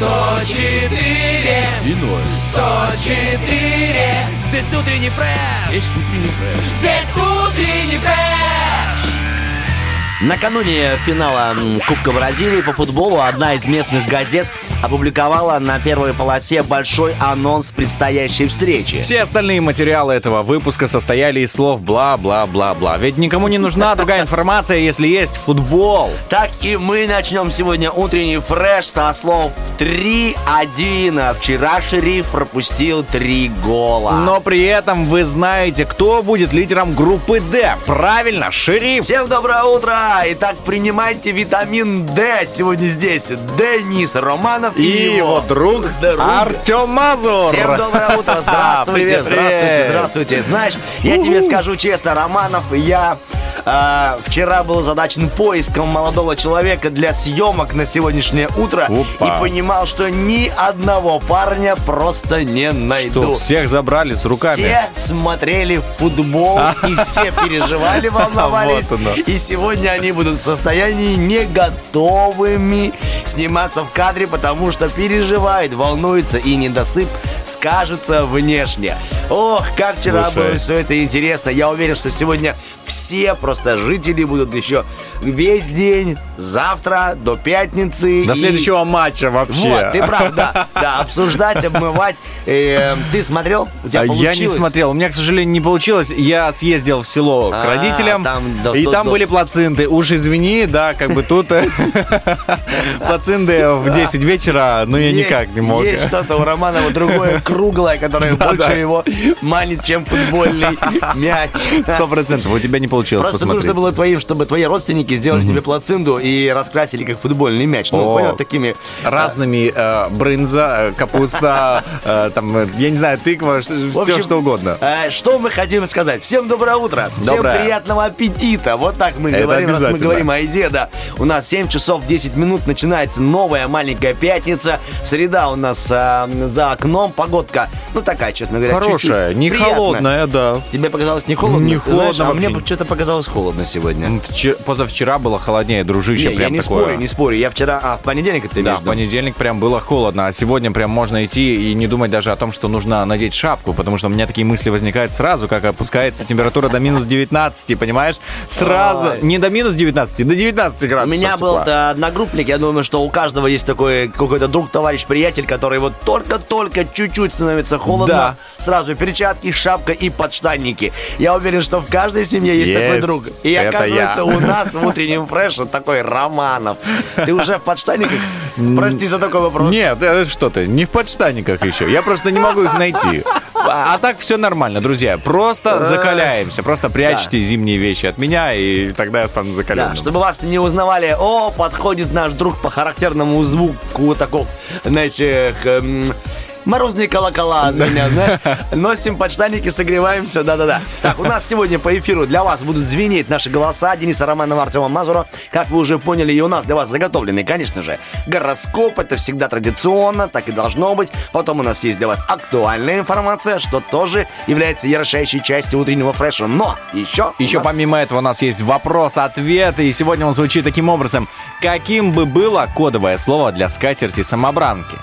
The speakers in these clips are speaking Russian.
104 И ноль. 104 Здесь утренний фреш Здесь утренний фреш. Здесь утренний фреш Накануне финала Кубка Бразилии по футболу одна из местных газет опубликовала на первой полосе большой анонс предстоящей встречи. Все остальные материалы этого выпуска состояли из слов бла-бла-бла-бла. Ведь никому не нужна другая информация, если есть футбол. Так и мы начнем сегодня утренний фреш со слов 3-1. Вчера Шериф пропустил 3 гола. Но при этом вы знаете, кто будет лидером группы D. Правильно, шериф. Всем доброе утро! Итак, принимайте витамин D. Сегодня здесь Денис Романов и, И его друг друг Артем Мазур. Всем доброе утро, здравствуйте, Привет, здравствуйте, привет. здравствуйте. Знаешь, я тебе скажу честно, Романов, я э, вчера был задачен поиском молодого человека для съемок на сегодняшнее утро Опа. и понимал, что ни одного парня просто не найду. Что, всех забрали с руками? Все смотрели футбол и все переживали, волновались. И сегодня они будут в состоянии не готовыми сниматься в кадре, потому что переживают, волнуются и недосып скажется внешне. Ох, как вчера Слушай. было все это интересно. Я уверен, что сегодня все просто жители будут еще весь день, завтра до пятницы. До и- следующего матча вообще. вот, ты прав, да. Да, обсуждать, обмывать. Э, Ты смотрел? У тебя А Я не получилось? смотрел. У меня, к сожалению, не получилось. Я съездил в село к А, родителям, и там были плаценты. Уж извини, да, как бы тут э, плаценты в 10 вечера, но я никак не мог. Есть что-то у Романова другое, круглое, которое больше его манит, чем футбольный мяч. Сто процентов. У тебя не получилось Просто посмотреть. нужно было твоим, чтобы твои родственники сделали тебе плацинду и раскрасили как футбольный мяч. Ну, О. понял, такими... Разными э, брынза, э, капуста, э, там, э, я не знаю, тыква, ш- В все общем, что угодно. э, Что мы хотим сказать? Всем доброе утро. Доброе. Всем приятного аппетита. Вот так мы Это говорим, раз мы обязательно. говорим о еде, да. У нас 7 часов 10 минут начинается новая маленькая пятница. Среда у нас э, за окном. Погодка, ну такая, честно говоря, Хорошая, не приятная. холодная, да. Тебе показалось не холодно? Не Ты знаешь, холодно а мне. Что-то показалось холодно сегодня. Вчера- Позавчера было холоднее, дружище, Не, я прям не такое. спорю, не спорю. Я вчера... А, в понедельник ты Да, в понедельник прям было холодно, а сегодня прям можно идти и не думать даже о том, что нужно надеть шапку, потому что у меня такие мысли возникают сразу, как опускается температура до минус 19, понимаешь? Сразу, Ой. не до минус 19, до 19 У градусов меня был э, одногруппник, я думаю, что у каждого есть такой какой-то друг, товарищ, приятель, который вот только-только чуть-чуть становится холодно, Да. сразу перчатки, шапка и подштанники. Я уверен, что в каждой семье есть, такой Есть. друг. И Это оказывается, я. у нас в утреннем фреше такой Романов. Ты уже в подштанниках? Прости за такой вопрос. Нет, э, что ты, не в подштанниках еще. Я просто не могу их найти. А, а так все нормально, друзья. Просто закаляемся. Просто прячьте зимние вещи от меня, и тогда я стану закаленным. Да, чтобы вас не узнавали, о, подходит наш друг по характерному звуку такого, знаете, эм, Морозные колокола звенят, знаешь. Носим подштанники, согреваемся, да-да-да. Так, у нас сегодня по эфиру для вас будут звенеть наши голоса Дениса Романова, Артема Мазура. Как вы уже поняли, и у нас для вас заготовленный, конечно же, гороскоп. Это всегда традиционно, так и должно быть. Потом у нас есть для вас актуальная информация, что тоже является ярчайшей частью утреннего фреша. Но еще... Еще нас- помимо этого у нас есть вопрос-ответ, и сегодня он звучит таким образом. Каким бы было кодовое слово для скатерти самобранки?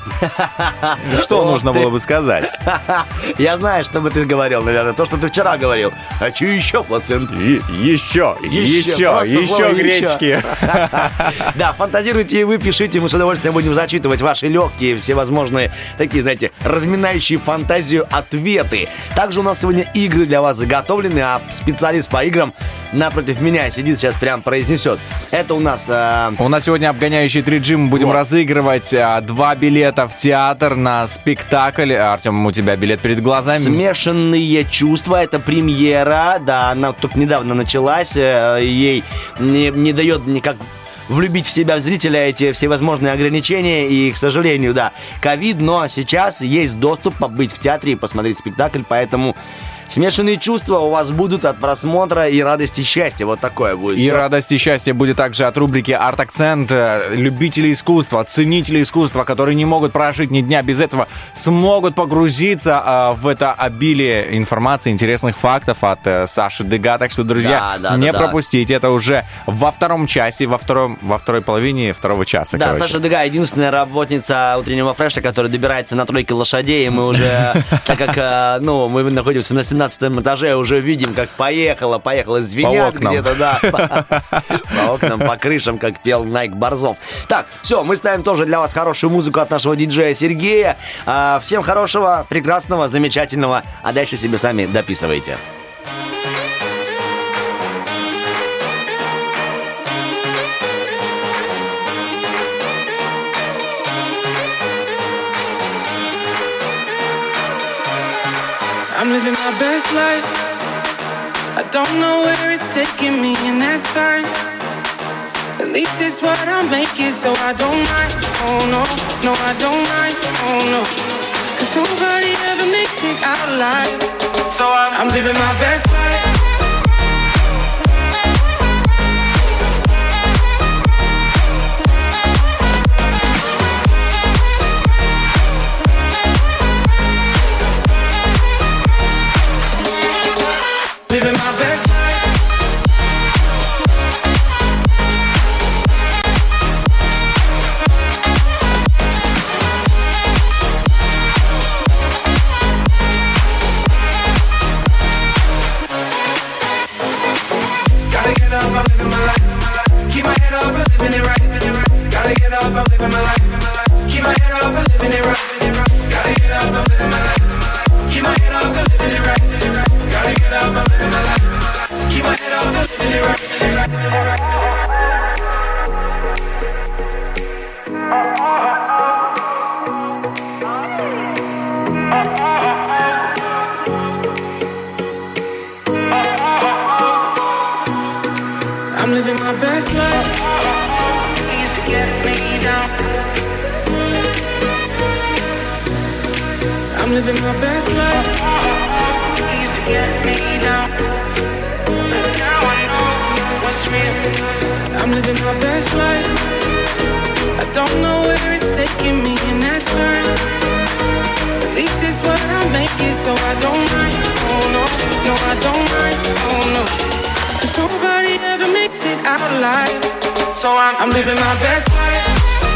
Что Ты. было бы сказать? Я знаю, что бы ты говорил, наверное. То, что ты вчера говорил. Хочу еще плацент. Еще, еще, еще гречки. Да, фантазируйте и вы пишите, мы с удовольствием будем зачитывать ваши легкие, всевозможные такие, знаете, разминающие фантазию ответы. Также у нас сегодня игры для вас заготовлены, а специалист по играм напротив меня сидит, сейчас прям произнесет. Это у нас э, У нас сегодня обгоняющий 3G. Мы будем Вот. разыгрывать а, два билета в театр на спектакль. Артем, у тебя билет перед глазами. Смешанные чувства, это премьера, да, она только недавно началась, э, ей не, не дает никак влюбить в себя зрителя эти всевозможные ограничения. И, к сожалению, да, ковид, но сейчас есть доступ побыть в театре и посмотреть спектакль, поэтому Смешанные чувства у вас будут от просмотра и радости счастья. Вот такое будет. И Всё. радость и счастье будет также от рубрики «Арт-акцент». Э, Любители искусства, ценители искусства, которые не могут прожить ни дня без этого, смогут погрузиться а, в это обилие информации, интересных фактов от э, Саши Дега. Так что, друзья, Да, да, не да, да. пропустите. Это уже во втором часе, во, втором, во второй половине второго часа. Да, короче. Саша Дега единственная работница утреннего фреша, которая добирается на тройке лошадей, и мы уже, так как, э, ну, мы находимся на 17 этаже, уже видим, как поехала, поехала звеня окнам. где-то, да, по окнам, по крышам, как пел Найк Борзов. Так, все, мы ставим тоже для вас хорошую музыку от нашего диджея Сергея. А, Всем хорошего, прекрасного, замечательного, а дальше себе сами дописывайте. Life. I don't know where it's taking me, and that's fine. At least it's what I'm making, so I don't mind. Oh no, no, I don't mind. Oh no. Cause nobody ever makes it out alive. So I'm, I'm living my best life. Keep my head up, I'm living it right. Living my best life. I'm living my best life. I don't know where it's taking me, and that's fine. At least it's what I'm making, so I don't mind. Oh no, no, I don't mind. Oh no. Cause nobody ever makes it out alive. So I'm, I'm living my best life.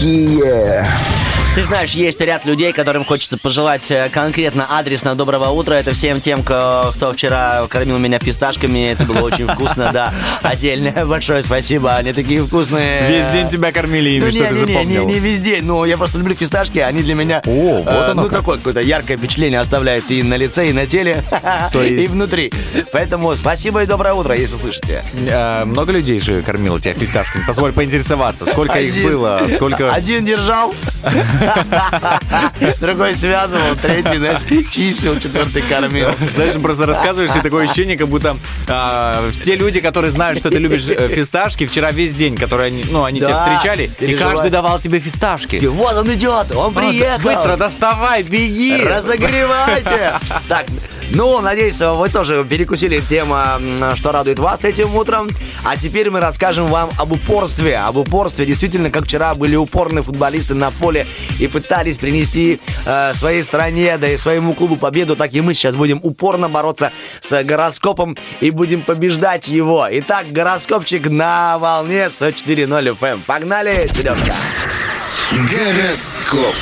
Уф, какие! Ты знаешь, есть ряд людей, которым хочется пожелать э, конкретно адресно доброго утра. Это всем тем, кто вчера кормил меня фисташками. Это было очень вкусно, да. Отдельное большое спасибо. Они такие вкусные. Весь день тебя кормили ими, Ну, что не, ты не, запомнил. Не, не весь день. Ну, я просто люблю фисташки, они для меня... О, вот э, оно Ну, как. такое какое-то яркое впечатление оставляют и на лице, и на теле, То и есть- внутри. Поэтому спасибо и доброе утро, если слышите. Э, Много людей же кормило тебя фисташками. Позволь поинтересоваться, сколько их Один. было, сколько... Один держал, Другой связывал, третий, знаешь, чистил, четвертый кормил. Знаешь, просто рассказываешь, и такое ощущение, как будто а, те люди, которые знают, что ты любишь э, фисташки, вчера весь день, которые они, ну, они тебя встречали, и каждый давал тебе фисташки. Вот он идет, он приехал. Быстро доставай, беги! Разогревайте! Так, ну, надеюсь, вы тоже перекусили тему, м, что радует вас этим утром. А теперь мы расскажем вам об упорстве. Об упорстве. Действительно, как вчера были упорные футболисты на поле и пытались принести э, своей стране, да и своему клубу победу, так и мы сейчас будем упорно бороться с гороскопом и будем побеждать его. Итак, гороскопчик на волне 104.0 FM. Погнали, Сережка! Гороскоп.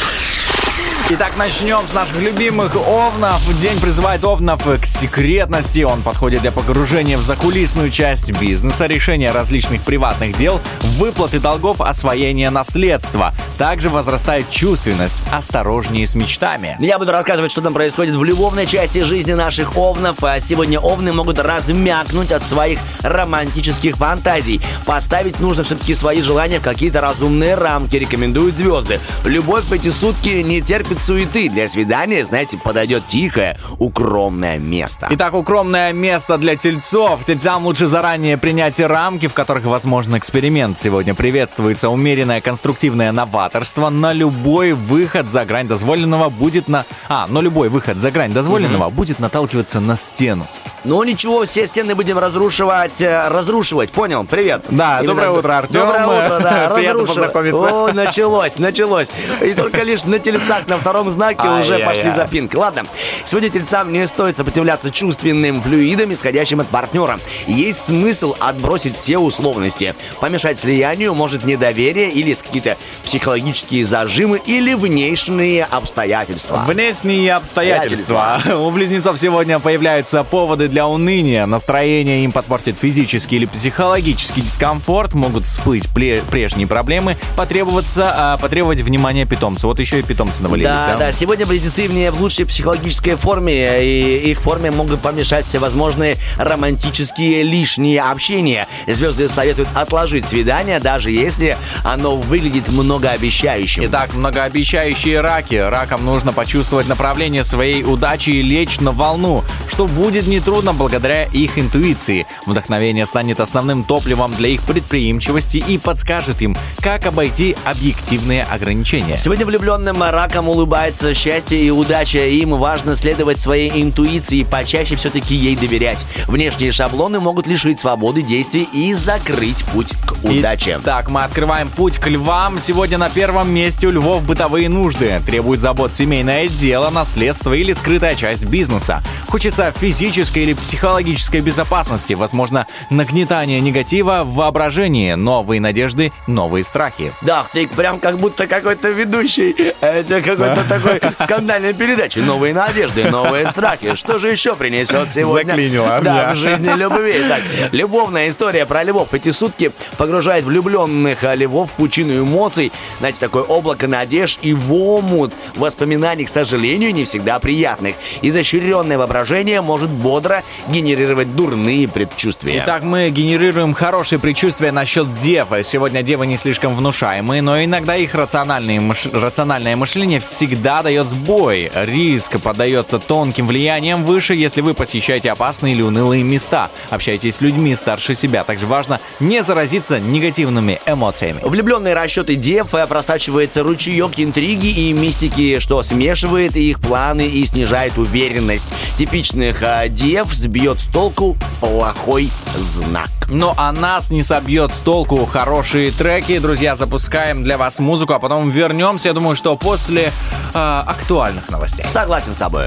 Итак, начнем с наших любимых овнов. День призывает овнов к секретности. Он подходит для погружения в закулисную часть бизнеса, решения различных приватных дел, выплаты долгов, освоения наследства. Также возрастает чувственность. Осторожнее с мечтами. Я буду рассказывать, что там происходит в любовной части жизни наших овнов. А сегодня овны могут размякнуть от своих романтических фантазий. Поставить нужно все-таки свои желания в какие-то разумные рамки, рекомендуют звезды. Любовь в эти сутки не терпит суеты. Для свидания, знаете, подойдет тихое, укромное место. Итак, укромное место для тельцов. Тельцам лучше заранее принять рамки, в которых возможен эксперимент. Сегодня приветствуется умеренное конструктивное новаторство. На любой выход за грань дозволенного будет на... А, но любой выход за грань дозволенного будет наталкиваться на стену. Ну ничего, все стены будем разрушивать, э, разрушивать, понял? Привет. Да, Именно- доброе утро, Артем. Доброе утро, да, Приятно познакомиться. О, началось, началось. И только лишь на тельцах на втором знаке уже пошли запинки. Ладно, сегодня тельцам не стоит сопротивляться чувственным флюидам, исходящим от партнера. Есть смысл отбросить все условности. Помешать слиянию может недоверие или какие-то психологические зажимы или внешние обстоятельства. Внешние обстоятельства. У близнецов сегодня появляются поводы для уныния. Настроение им подпортит физический или психологический дискомфорт. Могут всплыть прежние проблемы. Потребоваться, а, потребовать внимания питомца. Вот еще и питомцы навалились. Да, да, сегодня близнецы не в лучшей психологической форме, и их форме могут помешать всевозможные романтические лишние общения. Звезды советуют отложить свидание, даже если оно выглядит многообещающим. Итак, многообещающие раки. Ракам нужно почувствовать направление своей удачи и лечь на волну, что будет нетрудно благодаря их интуиции. Вдохновение станет основным топливом для их предприимчивости и подскажет им, как обойти объективные ограничения. Сегодня влюбленным ракам улыбается счастье и удача. Им важно следовать своей интуиции и почаще все-таки ей доверять. Внешние шаблоны могут лишить свободы действий и закрыть путь к удаче. Так, мы открываем путь к львам. Сегодня на первом месте у львов бытовые нужды. Требует забот семейное дело, наследство или скрытая часть бизнеса. Хочется физической или психологической безопасности, возможно, нагнетание негатива в воображении, новые надежды, новые страхи. Да, ты прям как будто какой-то ведущий. Это какой-то такой скандальной передачи. Новые надежды, новые страхи. Что же еще принесет сегодня? Заклинило Да, в жизни любви. Так, любовная история про львов. Эти сутки погружает влюбленных а, львов в пучину эмоций. Знаете, такое облако надежд и в омут воспоминаний, к сожалению, не всегда приятных. Изощренное воображение может бодро генерировать дурные предчувствия. Итак, мы генерируем хорошие предчувствия насчет девы. Сегодня девы не слишком внушаемые, но иногда их мыш- рациональное мышление всегда дает сбой. Риск поддается тонким влиянием выше, если вы посещаете опасные или унылые места. Общайтесь с людьми старше себя. Также важно не заразиться негативными эмоциями. Влюбленные расчеты дев э, просачивается ручеек интриги и мистики, что смешивает их планы и снижает уверенность. Типичных э, дев сбьет с толку плохой знак. Но а нас не собьет с толку хорошие треки. Друзья, запускаем для вас музыку, а потом вернемся. Я думаю, что после э, актуальных новостей. Согласен с тобой.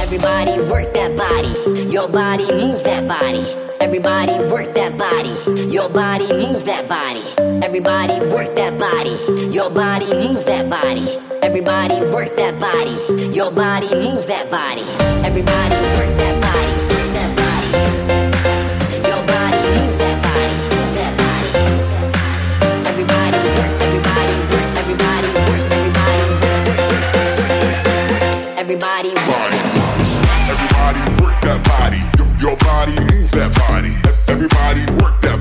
Everybody work that body, your body move that body. Everybody work that body, your body move that body. Everybody work that body, your body move that body. Everybody work that body, your body move that body. Everybody work that Your, body move that body. Everybody work that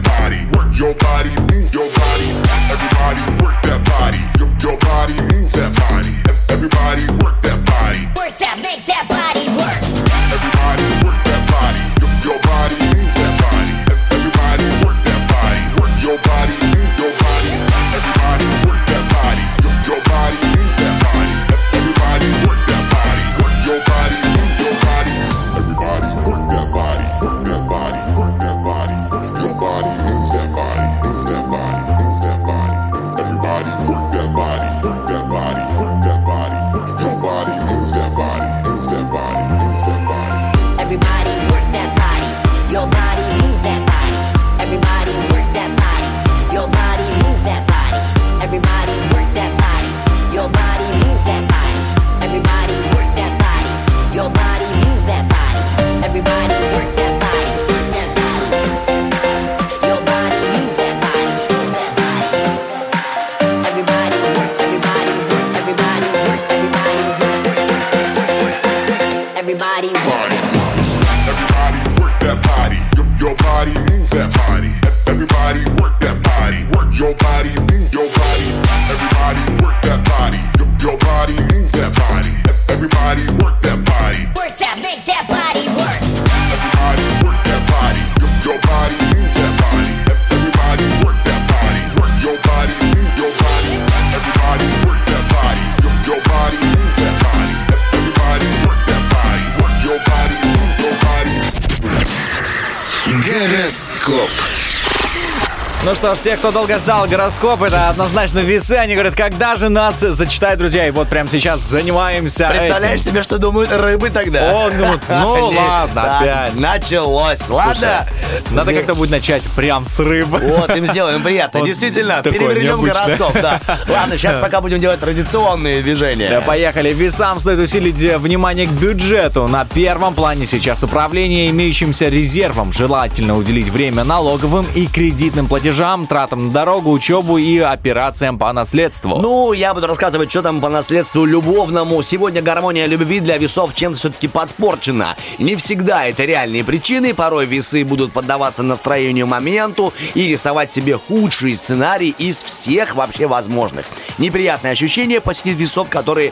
кто долго ждал гороскоп, это однозначно весы. Они говорят, когда же нас зачитают, друзья. И вот прямо сейчас занимаемся Представляешь этим. себе, что думают рыбы тогда? О, ну, ну ладно, опять. Началось. Ладно. Надо как-то будет начать прям с рыбы. Вот, им сделаем приятно. Вот Действительно, перевернем необычное. гороскоп, да. Ладно, сейчас пока будем делать традиционные Да, движения. Поехали. Весам стоит усилить э, внимание к бюджету. На первом плане сейчас управление имеющимся резервом. Желательно уделить время налоговым и кредитным платежам, тратам на дорогу, учебу и операциям по наследству. Ну, я буду рассказывать, что там по наследству любовному. Сегодня гармония любви для весов чем-то все-таки подпорчена. Не всегда это реальные причины. Порой весы будут поддаваться настроению моменту и рисовать себе худший сценарий из всех вообще возможных. Неприятное ощущение посетит весов, которые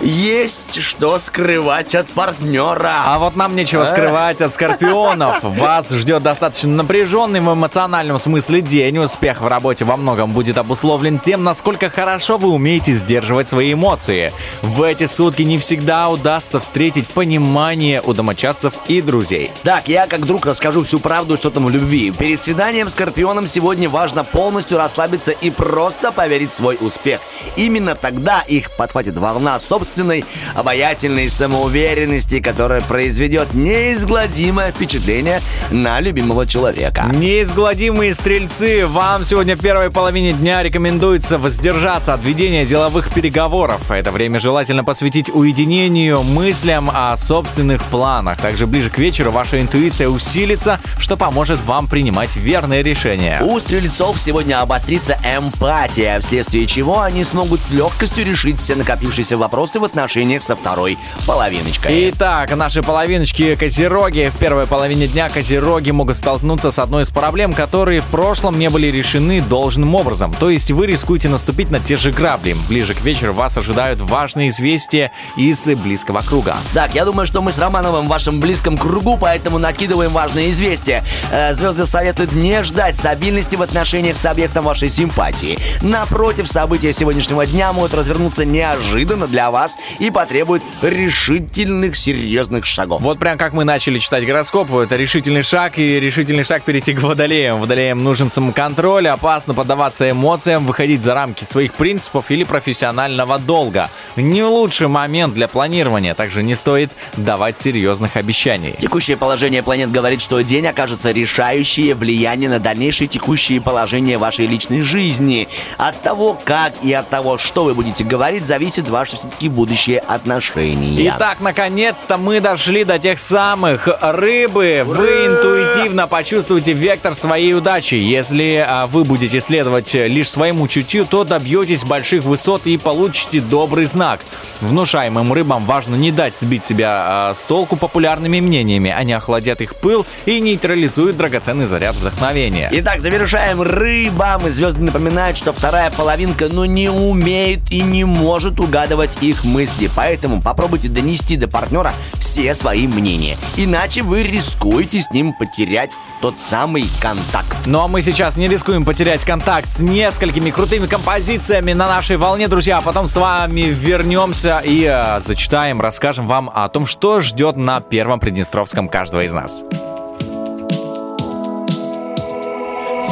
есть что скрывать от партнера. А вот нам нечего скрывать от скорпионов. Вас ждет достаточно напряженный в эмоциональном смысле день. Успех в работе во многом будет обусловлен тем, насколько хорошо вы умеете сдерживать свои эмоции. В эти сутки не всегда удастся встретить понимание у домочадцев и друзей. Так, я как друг расскажу всю правду, что там в любви. Перед свиданием с Скорпионом сегодня важно полностью расслабиться и просто поверить в свой успех. Именно тогда их подхватит волна собственной обаятельной самоуверенности, которая произведет неизгладимое впечатление на любимого человека. Неизгладимые стрельцы, вам сегодня в первой половине дня рекомендуется воздержаться от ведения деловых переговоров. Это время желательно посвятить уединению, мыслям о собственных планах. Также ближе к вечеру ваша интуиция усилится, что поможет вам принимать верные решения. У стрельцов сегодня обострится эмпатия, вследствие чего они смогут с легкостью решить все накопившиеся вопросы в отношениях со второй половиночкой. Итак, наши половиночки козероги. В первой половине дня козероги могут столкнуться с одной из проблем, которые в прошлом не были решены должным образом. То есть вы рискуете наступить на те же грабли. Ближе к вечеру вас ожидают важные известия из близкого круга. Так, я думаю, что мы с Романовым в вашем близком кругу, поэтому накидываем важные известия. Э, Звезды советуют не ждать стабильности в отношениях с объектом вашей симпатии. Напротив, события сегодняшнего дня могут развернуться неожиданно для вас и потребуют решительных, серьезных шагов. Вот прям как мы начали читать гороскоп, это решительный шаг и решительный шаг перейти к водолеям. Водолеям нужен самоконтроль, опасно поддаваться эмоциям, выходить за рамки своих принципов или профессионального долга. Не лучший момент для планирования, также не стоит давать серьезных обещаний. Текущее положение планет говорит, что день окажется решающее влияние на дальнейшее текущее положение вашей личной жизни. От того, как и от того, что вы будете говорить, зависит ваше все-таки будущее отношения. Итак, наконец-то мы дошли до тех самых рыбы. Вы интуитивно почувствуете вектор своей удачи. Если а, вы будете следовать э, лишь своему чутью, то добьетесь больших высот и получите добрый знак. Внушаемым рыбам важно не дать сбить себя а, с толку популярными мнениями. Они охладят их пыл и нейтрализуют драгоценный заряд вдохновения. Итак, завершаем рыбам. Звезды напоминают, что вторая половинка, ну, не умеет и не может угадывать их мысли. Поэтому попробуйте донести до партнера все свои мнения. Иначе вы рискуете с ним потерять тот самый контакт. Ну а мы сейчас не рискуем потерять контакт с несколькими крутыми композициями на нашей волне, друзья. А потом с вами вернемся и э, зачитаем, расскажем вам о том, что ждет на первом Приднестровском каждого из нас.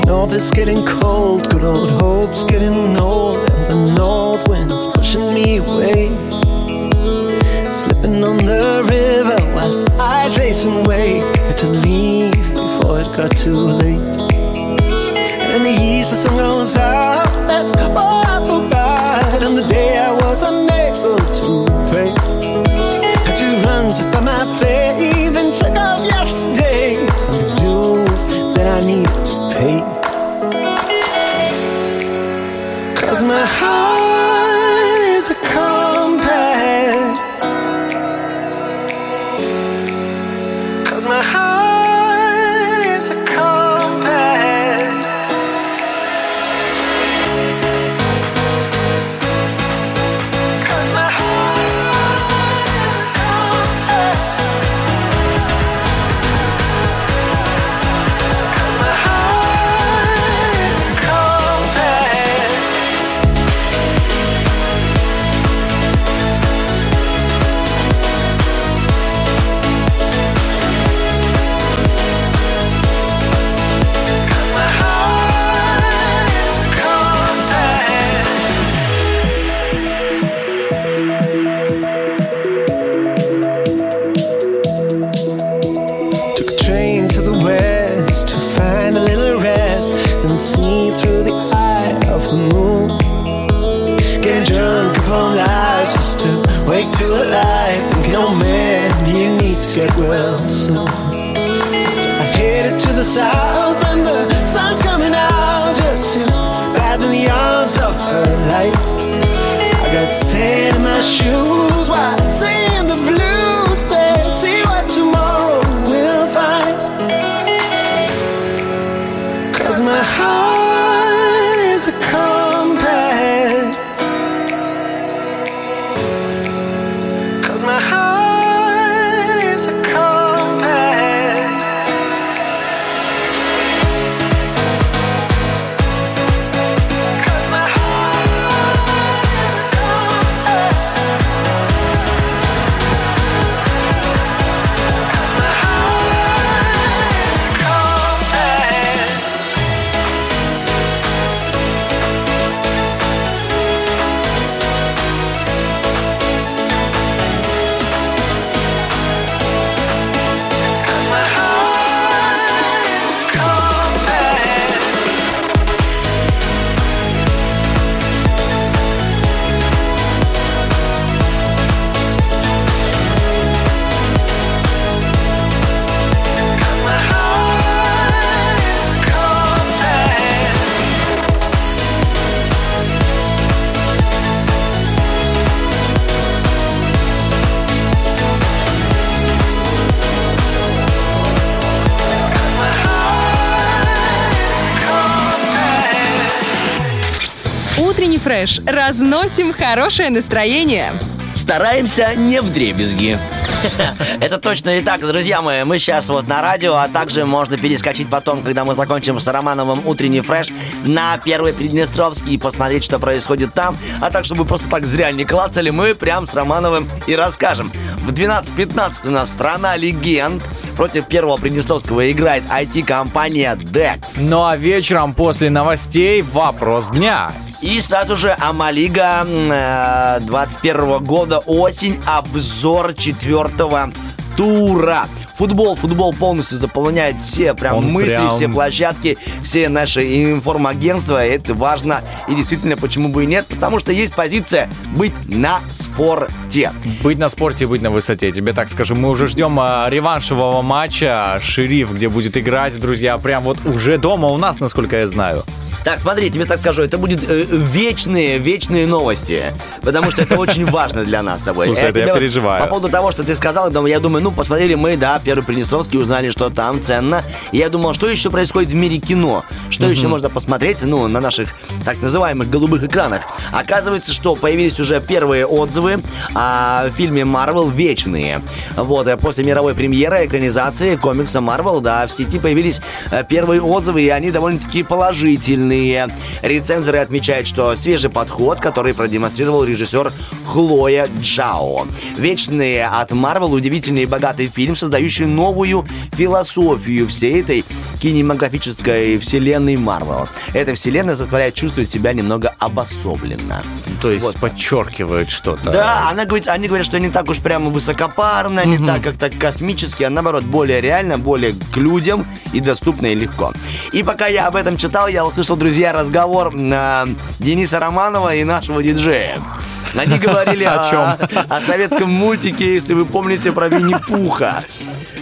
North is getting cold, good old hope's getting old, and the north wind's pushing me away. Slipping on the river while eyes lacing way. Had to leave before it got too late. And in the east, the sun goes out, sand in my shoes фреш. Разносим хорошее настроение. Стараемся не в дребезги. Это точно и так, друзья мои. Мы сейчас вот на радио, а также можно перескочить потом, когда мы закончим с Романовым утренний фреш на первый Приднестровский и посмотреть, что происходит там. А так, чтобы просто так зря не клацали, мы прям с Романовым и расскажем. В 12.15 у нас страна легенд. Против первого Приднестровского играет IT-компания DEX. Ну а вечером после новостей вопрос дня. И сразу же Амалига м, э, 21 года осень, обзор четвертого тура. Футбол, футбол полностью заполняет все прям Он мысли, прям- все площадки, все наши информагентства. Это важно. И действительно, почему бы и нет? Потому что есть позиция быть на спорте. Быть на спорте быть на высоте. Тебе так скажу, мы уже ждем а, реваншевого матча «Шериф», где будет играть, друзья, прям вот уже дома у нас, насколько я знаю. Так, смотри, тебе так скажу, это будет э, вечные, вечные новости, потому что это очень важно для нас с тобой. Слушай, это я переживаю. По поводу того, что ты сказал, я думаю, ну, посмотрели мы, да, первый Приднестровский, узнали, что там ценно. И я думал, что еще происходит в мире кино? Что еще можно посмотреть, ну, на наших так называемых голубых экранах? Оказывается, что появились уже первые отзывы о фильме «Марвел. Вечные». Вот, э, после мировой премьеры экранизации комикса «Марвел», да, в сети появились э, первые отзывы, и они довольно-таки положительные. Рецензоры отмечают, что свежий подход, который продемонстрировал режиссер Хлоя Джао. «Вечные» от Марвел удивительный и богатый фильм, создающий новую философию всей этой кинематографической вселенной Марвел. Эта вселенная заставляет чувствовать себя немного обособленно. То есть Вот. подчеркивает что-то. Да, она говорит, они говорят, что не так уж прямо высокопарно, не так как-то космически, а наоборот, более реально, более к людям и доступно и легко. И пока я об этом читал, я услышал, друзья, разговор э, Дениса Романова и нашего диджея. Они говорили о, чем? о советском мультике, если вы помните, про Винни-Пуха.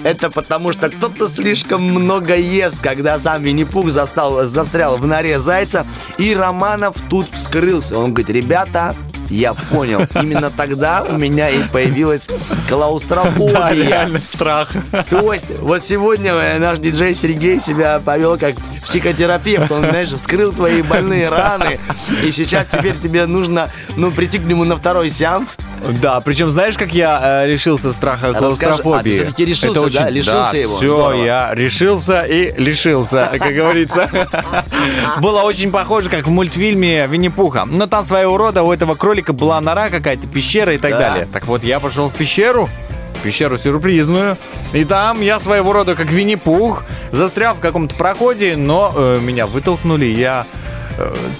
Это потому, что кто-то слишком много ест, когда сам Винни-Пух застал, застрял в норе зайца, и Романов тут вскрылся. Он говорит, ребята, я понял. Именно тогда у меня и появилась клаустрофобия. Да, реально страх. То есть, вот сегодня э, наш диджей Сергей себя повел как психотерапевт. Он, знаешь, вскрыл твои больные раны. И сейчас теперь тебе нужно, ну, прийти к нему на второй сеанс. Да, причем знаешь, как я э, решился страха Расскажи, клаустрофобии? а, ты всё-таки решился, да? Лишился его? Все, Здорово. я решился и лишился, как говорится. Было очень похоже, как в мультфильме Винни-Пуха. Но там своего рода у этого кролика была нора какая-то, пещера и так Да. далее. Так вот, я пошел в пещеру, пещеру сюрпризную. И там я своего рода как Винни-Пух застрял в каком-то проходе, но э, меня вытолкнули, я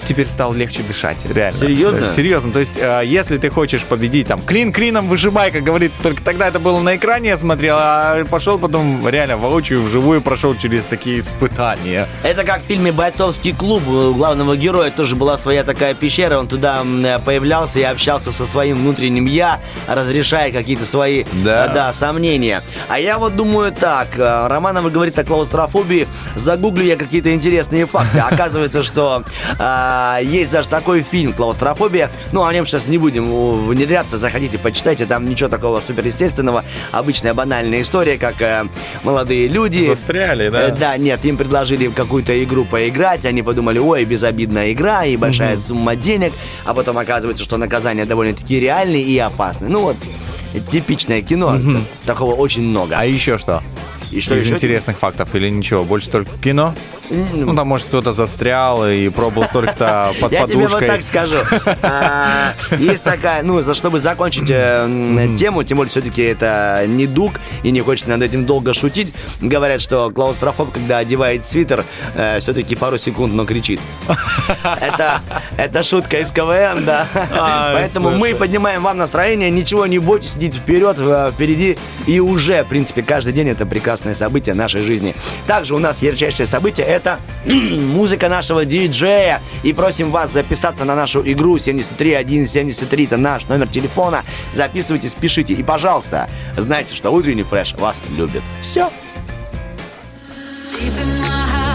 теперь стал легче дышать, реально. Серьезно? Серьезно. То есть, э, если ты хочешь победить, там, клин клином выжимай, как говорится, только тогда это было на экране, я смотрел, а пошел потом реально воочию, вживую прошел через такие испытания. Это как в фильме «Бойцовский клуб». У главного героя тоже была своя такая пещера. Он туда э, появлялся и общался со своим внутренним «я», разрешая какие-то свои Да. э, да, сомнения. А я вот думаю так. э, Романова говорит о клаустрофобии. Загуглю я какие-то интересные факты. Оказывается, что а, есть даже такой фильм «Клаустрофобия». Ну, о нем сейчас не будем внедряться. Заходите, почитайте. Там ничего такого суперестественного. Обычная банальная история, как э, молодые люди... Застряли, да? Э, да, нет, им предложили какую-то игру поиграть, они подумали, ой, безобидная игра и большая сумма денег, а потом оказывается, что наказание довольно-таки реальное и опасное. Ну вот, типичное кино, такого очень много. А еще что? И что Из еще? интересных фактов или ничего? Больше только кино? Ну, там, может, кто-то застрял и пробовал столько-то под Я тебе вот подушкой. так скажу. А, Есть такая, ну, за чтобы закончить э, тему, тем более все-таки это не дуг, и не хочется над этим долго шутить. Говорят, что клаустрофоб, когда одевает свитер, все-таки пару секунд, но кричит. Это, это шутка из КВН, да. Поэтому мы поднимаем вам настроение, ничего не бойтесь, идите вперед, э, впереди. И уже, в принципе, каждый день это прекрасное событие нашей жизни. Также у нас ярчайшее событие это музыка нашего диджея. И просим вас записаться на нашу игру 73173. Это наш номер телефона. Записывайтесь, пишите. И, пожалуйста, знайте, что утренний фреш вас любит. Все. Deep in my heart,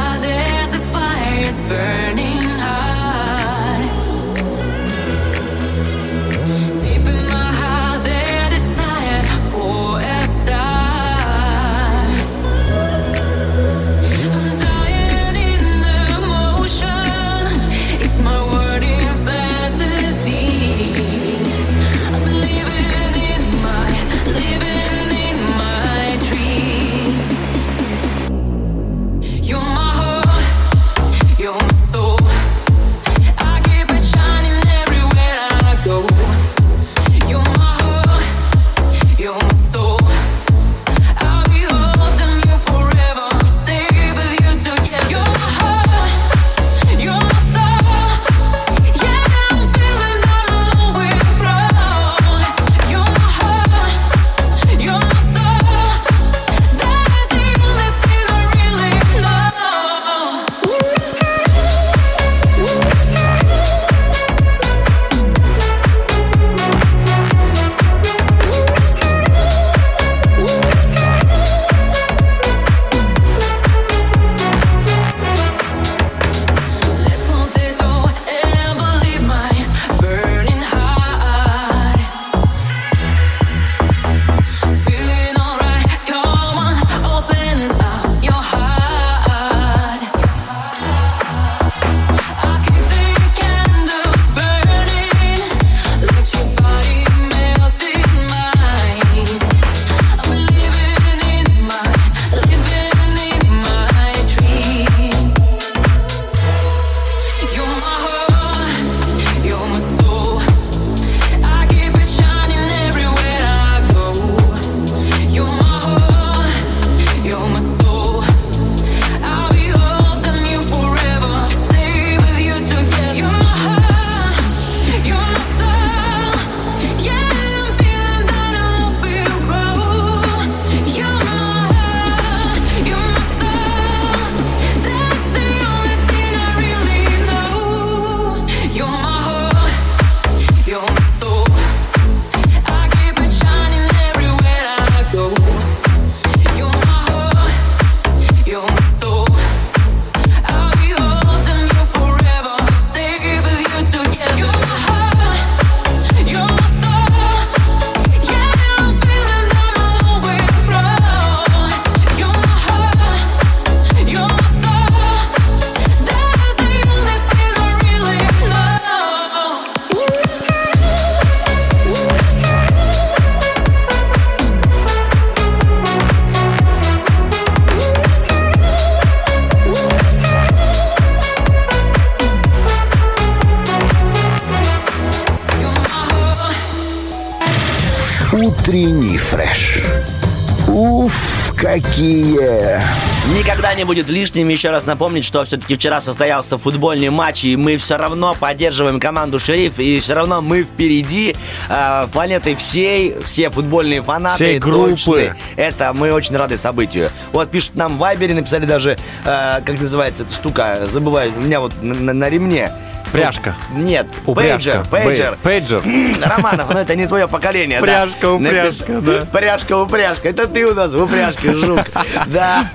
Никогда не будет лишним еще раз напомнить, что все-таки вчера состоялся футбольный матч, и мы все равно поддерживаем команду «Шериф», и все равно мы впереди э, планеты всей, все футбольные фанаты. Всей группы. точно. Это мы очень рады событию. Вот пишут нам в Вайбере, написали даже, э, как называется эта штука, забываю, у меня вот на, на- на ремне. Пряжка. Нет, Упряжка. пейджер, пейджер. Пейджер. Романов, ну это не твое поколение. да. Пряжка, упряжка, Напис- да. Пряжка, упряжка. Это ты у нас в упряжке, жук. Да.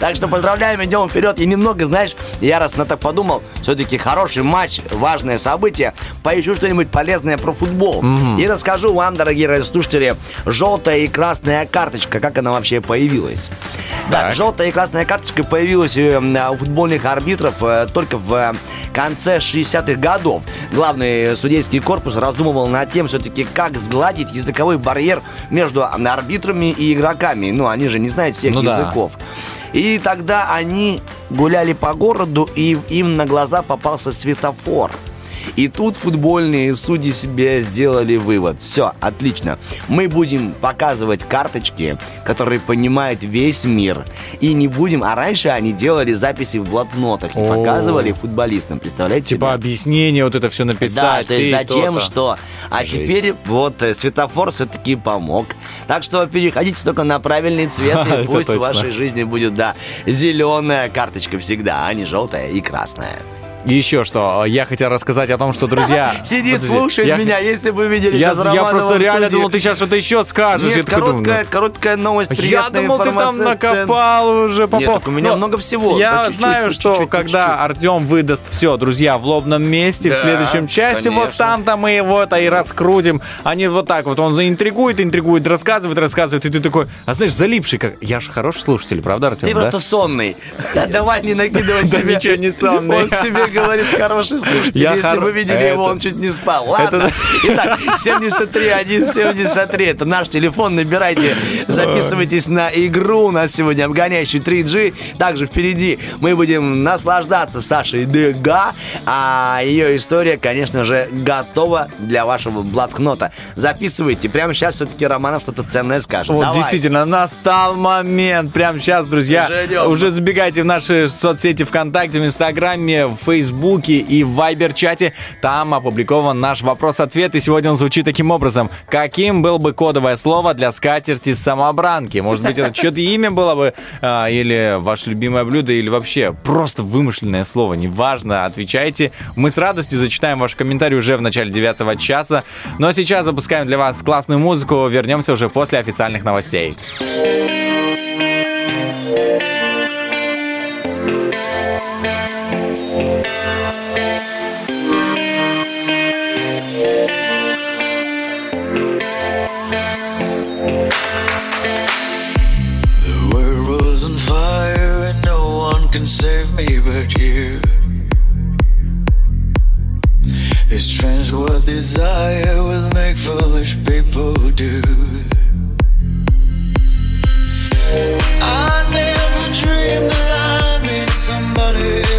Так что поздравляем, идем вперед. И немного, знаешь, я раз на так подумал, все-таки хороший матч, важное событие. Поищу что-нибудь полезное про футбол. И расскажу вам, дорогие радиослушатели, желтая и красная карточка, как она вообще появилась. Так, желтая и красная карточка появилась э, у футбольных арбитров э, только в э, конце 60-х годов. Главный судейский корпус раздумывал над тем, все-таки, как сгладить языковой барьер между арбитрами и игроками. Ну, они же не знают всех Ну да. языков. И тогда они гуляли по городу, и им на глаза попался светофор. И тут футбольные судьи себе сделали вывод. Все, отлично. Мы будем показывать карточки, которые понимают весь мир. И не будем... А раньше они делали записи в блокнотах и О. показывали футболистам. Представляете Типа себе? объяснение вот это все Да, написать. то есть зачем, то-то. что? А Жесть. теперь вот э, светофор все-таки помог. Так что переходите только на правильный цвет, и пусть в вашей жизни будет, да, зеленая карточка всегда, а не желтая и красная. И еще что, я хотел рассказать о том, что, друзья... Сидит, Подожди, слушает я- меня, если бы вы видели Я, сейчас я просто реально думал, ты сейчас что-то еще скажешь. Нет, думаю, короткая, короткая новость, Я думал, ты там накопал уже Нет, у меня Ну, много всего. Я знаю, что когда. Артем выдаст все, друзья, в лобном месте, в следующем части, вот там-то мы его-то и раскрутим. Они вот так вот, он заинтригует, интригует, рассказывает, рассказывает, и ты такой, а знаешь, залипший как. Я же хороший слушатель, правда, Артем? Ты просто сонный. Давай не накидывай себе. ничего не сонный. Он себе говорит хороший слушатель. Я Если хоро- вы видели Это- его, он чуть не спал. Ладно. Это- Итак, 73 173. Это наш телефон. Набирайте, записывайтесь на игру. У нас сегодня обгоняющий 3G. Также впереди мы будем наслаждаться Сашей Дега. А ее история, конечно же, готова для вашего блокнота. Записывайте. Прямо сейчас все-таки Романов что-то ценное скажет. Вот, Давай. действительно, настал момент. Прямо сейчас, друзья, Уже уже забегайте в наши соцсети ВКонтакте, в Инстаграме, в Фейсбуке и в Вайбер-чате. Там опубликован наш вопрос-ответ, и сегодня он звучит таким образом. Каким был бы кодовое слово для скатерти самобранки? Может быть, это что-то имя было бы, а, или ваше любимое блюдо, или вообще просто вымышленное слово. Неважно, отвечайте. Мы с радостью зачитаем ваш комментарий уже в начале девятого часа. Ну а сейчас запускаем для вас классную музыку. Вернемся уже после официальных новостей. Desire will make foolish people do. I never dreamed that I'd meet somebody.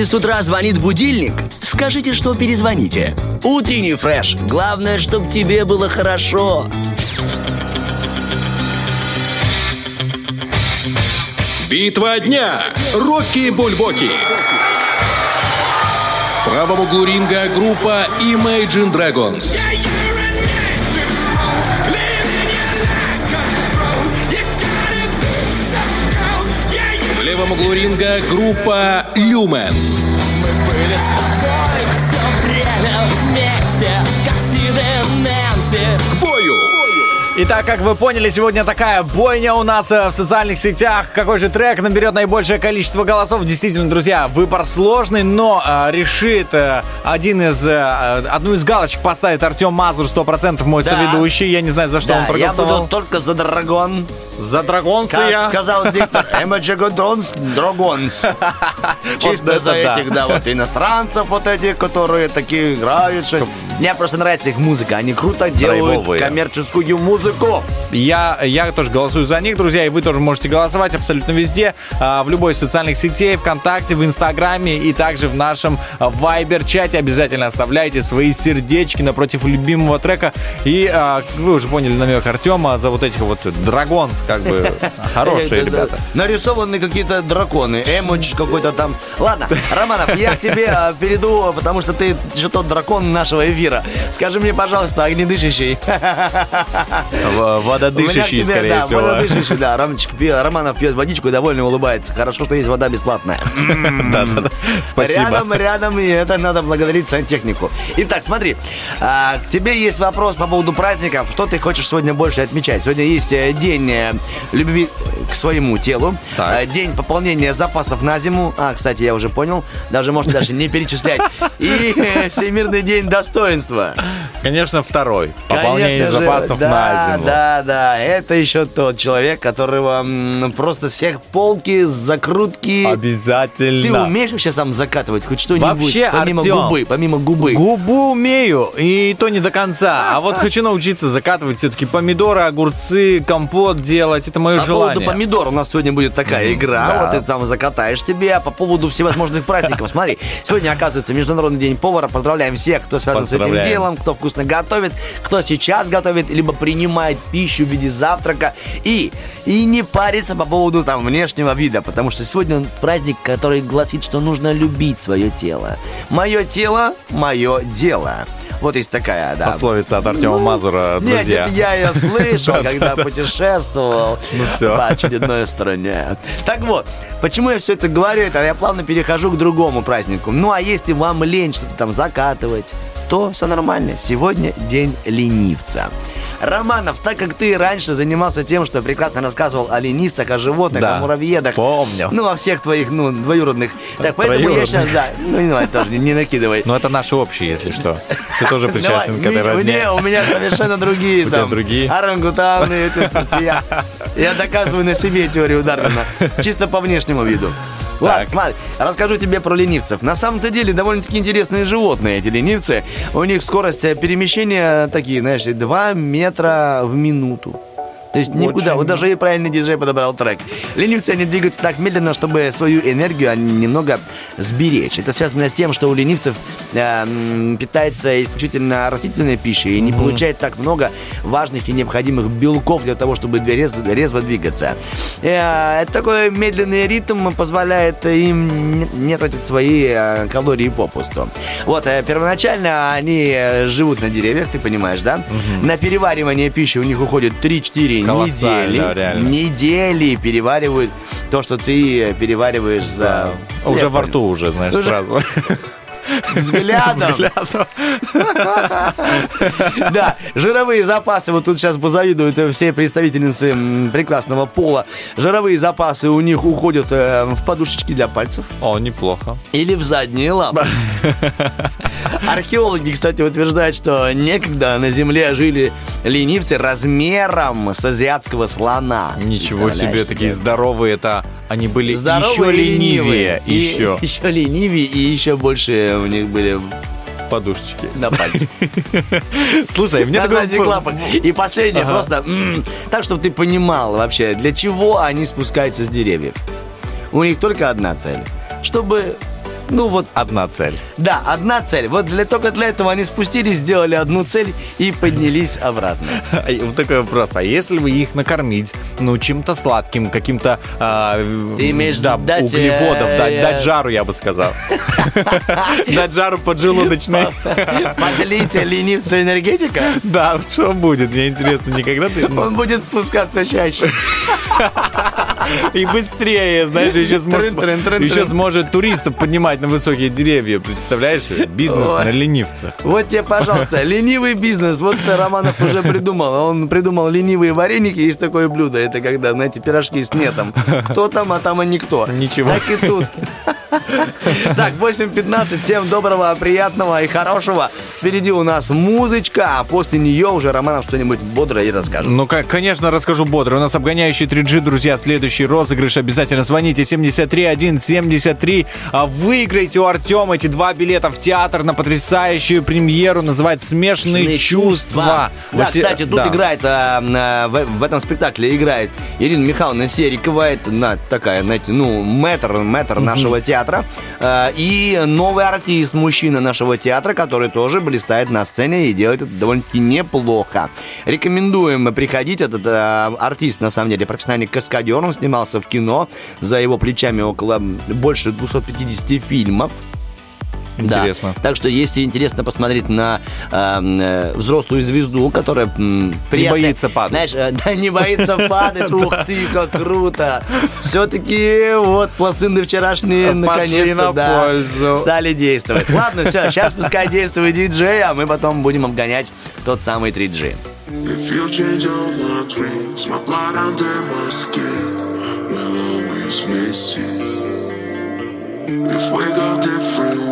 Если с утра звонит будильник, скажите, что перезвоните. Утренний фреш. Главное, чтобы тебе было хорошо. Битва дня. Рокки Бульбоки. В правом углу ринга группа Imagine Dragons. В левом углу ринга группа Люмен. Были с тобой Итак, как вы поняли, сегодня такая бойня у нас э, в социальных сетях. Какой же трек наберет наибольшее количество голосов? Действительно, друзья, выбор сложный, но э, решит э, один из, э, одну из галочек поставит Артем Мазур 100% мой Да. соведущий. Я не знаю, за что Да, он я проголосовал. буду только за драгон. За драгонца я. Сказал диктор, Эмаджагодронс, драгонс. Чисто за этих, да, вот иностранцев вот этих, которые такие играют. что- Мне просто нравится их музыка. Они круто делают Драйвовые. коммерческую музыку. Я, я тоже голосую за них, друзья, и вы тоже можете голосовать абсолютно везде, а, в любой из социальных сетей, ВКонтакте, в Инстаграме и также в нашем Вайбер-чате. Обязательно оставляйте свои сердечки напротив любимого трека. И а, вы уже поняли намек Артема за вот этих вот драгонс, как бы хорошие ребята. Нарисованы какие-то драконы, эмодж какой-то там. Ладно, Романов, я к тебе а, перейду, потому что ты же тот дракон нашего эфира. Скажи мне, пожалуйста, огнедышащий. Вододышащий, скорее да, всего. вододышащий, да. Ромчик пьет- Романов пьет водичку и довольно улыбается. Хорошо, что есть вода бесплатная. Спасибо. Рядом, рядом, и это надо благодарить сантехнику. Итак, смотри, а, к тебе есть вопрос по поводу праздников. Что ты хочешь сегодня больше отмечать? Сегодня есть э, день э, любви к своему телу, Так. э, день пополнения запасов на зиму. А, кстати, я уже понял, даже можно даже не перечислять. И э, Всемирный день достоинства. Конечно, второй. Пополнение Конечно же, запасов да, на зиму. Да, да, это еще тот человек, которого м, просто всех полки, закрутки. Обязательно. Ты умеешь вообще сам закатывать хоть что-нибудь? Вообще, помимо Артем, губы, помимо губы. Губу умею, и то не до конца. А вот хочу научиться закатывать все-таки помидоры, огурцы, компот делать. Это мое По желание. поводу помидор у нас сегодня будет такая игра. да. Вот ты там закатаешь себе. А по поводу всевозможных праздников, смотри. Сегодня, оказывается, Международный день повара. Поздравляем всех, кто связан с этим Поздравляем. делом, кто вкусно готовит, кто сейчас готовит, либо принимает пищу в виде завтрака. И, и не париться по поводу там внешнего вида, потому что сегодня праздник, который гласит, что нужно любить свое тело. Мое тело, мое дело. Вот есть такая, да. Пословица от Артема Мазура, Нет, друзья. это я ее слышал, Да, когда да, да. путешествовал Ну по очередной стране. Так вот, почему я все это говорю, это я плавно перехожу к другому празднику. Ну, а если вам лень что-то там закатывать, то все нормально. Сегодня день ленивца. Романов, так как ты раньше занимался тем, что прекрасно рассказывал о ленивцах, о животных, Да, о муравьедах. помню. Ну, о всех твоих, ну, двоюродных. Так, поэтому я сейчас, да, ну, не, тоже не, не накидывай. Но это наши общие, если что. Ты тоже причастен к этой не, родне. не, у меня совершенно другие там. другие? Орангутаны. я доказываю на себе теорию Дарвина. Чисто по внешнему виду. Ладно, смотри, расскажу тебе про ленивцев. На самом-то деле довольно-таки интересные животные эти ленивцы. У них скорость перемещения такие, знаешь, 2 метра в минуту. То есть никуда. Вот даже и правильный диджей подобрал трек. Ленивцы, они двигаются так медленно, чтобы свою энергию они немного сберечь. Это связано с тем, что у ленивцев э, питается исключительно растительной пищей и не получает так много важных и необходимых белков для того, чтобы резво, резво двигаться. Э, такой медленный ритм позволяет им не- тратить свои э, калории попусту. Вот, э, первоначально они э, живут на деревьях, ты понимаешь, да? На переваривание пищи у них уходит 3-4 Колоссально, недели. реально. Недели переваривают то, что ты перевариваешь за... Уже во рту уже, знаешь, Уже- сразу. Взглядом. Взглядом. Да, жировые запасы, вот тут сейчас позавидуют э, все представительницы прекрасного пола. Жировые запасы у них уходят э, в подушечки для пальцев. О, неплохо. Или в задние лапы. Археологи, кстати, утверждают, что некогда на Земле жили ленивцы размером с азиатского слона. Ничего себе, такие здоровые это. Они были Здоровые еще и ленивее. И- Еще. Еще ленивее, и еще больше у них были Подушечки. на пальце. Слушай, мне на задних лапах. И последнее, просто так, чтобы ты понимал вообще, для чего они спускаются с деревьев. У них только одна цель. Чтобы Ну вот, Одна цель. да, одна цель. Вот для, только для этого они спустились, сделали одну цель и поднялись обратно. Вот такой вопрос. А если вы их накормить, ну, чем-то сладким, каким-то а, Ты имеешь да, дать, углеводов, э, дать, э, дать жару, я бы сказал. Дать жару поджелудочной. Подлить ленивца энергетика? Да, что будет? Мне интересно, никогда ты... Он будет спускаться чаще. И быстрее, знаешь, еще сможет, еще сможет туристов поднимать на высокие деревья. Представляешь? Бизнес Ой. на ленивцах. Вот тебе, пожалуйста, ленивый бизнес. Вот Романов уже придумал. Он придумал ленивые вареники. Есть такое блюдо. Это когда, знаете, пирожки с нетом. Кто там, а там и никто. Ничего. Так и тут. Так, 8.15. Всем доброго, приятного и хорошего. Впереди у нас музычка, а после нее уже Романов что-нибудь бодрое и расскажет. Ну, как, конечно, расскажу бодро. У нас обгоняющий 3G, друзья. Следующий розыгрыш. Обязательно звоните 73173. А Выиграйте у Артема эти два билета в театр на потрясающую премьеру. Называется «Смешанные Смешанные чувства». Да, Восе- кстати, тут да. играет, а, а, в, в этом спектакле играет Ирина Михайловна Серикова, это на, такая, знаете, ну, мэтр, мэтр нашего театра, А, и новый артист, мужчина нашего театра, который тоже блистает на сцене и делает это довольно-таки неплохо. Рекомендуем приходить, этот а, артист, на самом деле, профессиональный каскадер, он снимался в кино, за его плечами около больше 250 фильмов. Да. Интересно. Так что, если интересно посмотреть на э, э, взрослую звезду, которая м, приятная- боится падать. Знаешь, э, да, не боится падать. Ух ты, как круто. Все-таки вот пластинды вчерашние наконец-то да, стали действовать. Ладно, все, сейчас пускай действует диджей, а мы потом будем обгонять тот самый 3G. If you change all my dreams, my blood under my skin will always miss you. If we go different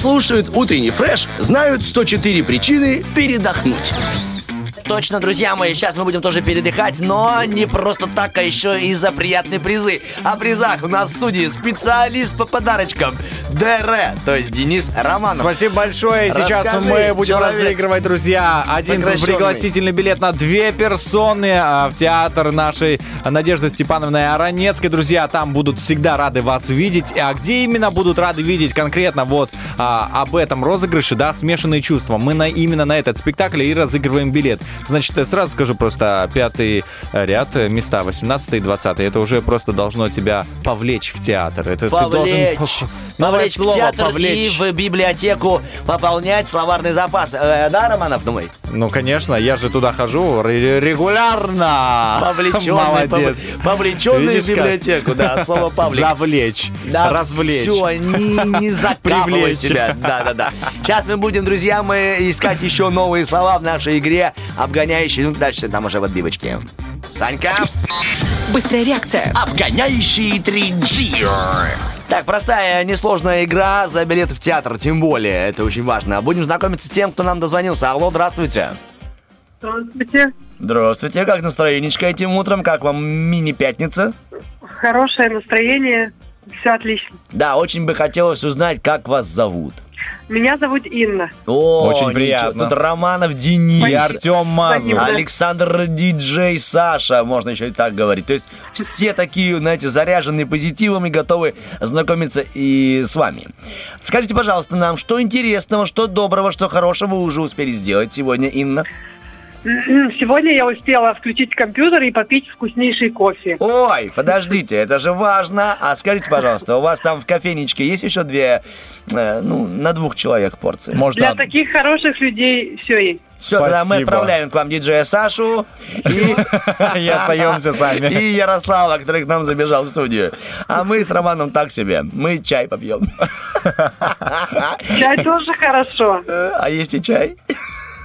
слушают утренний фреш, знают 104 причины передохнуть. Точно, друзья мои, сейчас мы будем тоже передыхать, но не просто так, а еще и за приятные призы. О призах у нас в студии специалист по подарочкам ДР, то есть Денис Романов. Спасибо большое. Сейчас Расскажи, мы будем человек. разыгрывать, друзья, один пригласительный билет на две персоны а, в театр нашей Надежды Степановны Аронецкой. Друзья, там будут всегда рады вас видеть. А где именно будут рады видеть конкретно вот а, об этом розыгрыше, да, смешанные чувства. Мы на, именно на этот спектакль и разыгрываем билет. Значит, я сразу скажу просто пятый ряд, э, места 18 и 20. Это уже просто должно тебя повлечь в театр. Это ты должен Повлечь, повлечь в слово театр «повлечь». и в библиотеку пополнять словарный запас. Э, да, Романов, думай? Ну, конечно, я же туда хожу ре- регулярно. Повлеченный, Молодец. пов- повлеченный в Видишь как? библиотеку, да, от слова павлик. Завлечь. Да, Развлечь. Все, не, не закапывай Привлечь. себя. Да, да, да. Сейчас мы будем, друзья, мы искать еще новые слова в нашей игре, обгоняющие. Ну, дальше там уже в отбивочке. Санька. Быстрая реакция. Обгоняющий 3G. Так, простая, несложная игра за билеты в театр, тем более, это очень важно. Будем знакомиться с тем, кто нам дозвонился. Алло, здравствуйте. Здравствуйте. Здравствуйте, как настроенечко этим утром? Как вам мини-пятница? Хорошее настроение. Все отлично. Да, очень бы хотелось узнать, как вас зовут. Меня зовут Инна. О, Очень ничего, приятно. Тут Романов Денис. И Артем Мазур. Александр Диджей Саша, можно еще и так говорить. То есть все такие, знаете, заряженные позитивом и готовы знакомиться и с вами. Скажите, пожалуйста, нам, что интересного, что доброго, что хорошего вы уже успели сделать сегодня, Инна? Сегодня я успела включить компьютер и попить вкуснейший кофе. Ой, подождите, это же важно. А скажите, пожалуйста, у вас там в кофейничке есть еще две, э, ну, на двух человек порции? Может, Для таких хороших людей все есть. Все, тогда мы Спасибо. отправляем к вам диджея Сашу и, И остаемся сами. и Ярослава, который к нам забежал в студию. А мы с Романом так себе. Мы чай попьем. Чай тоже хорошо. А есть и чай?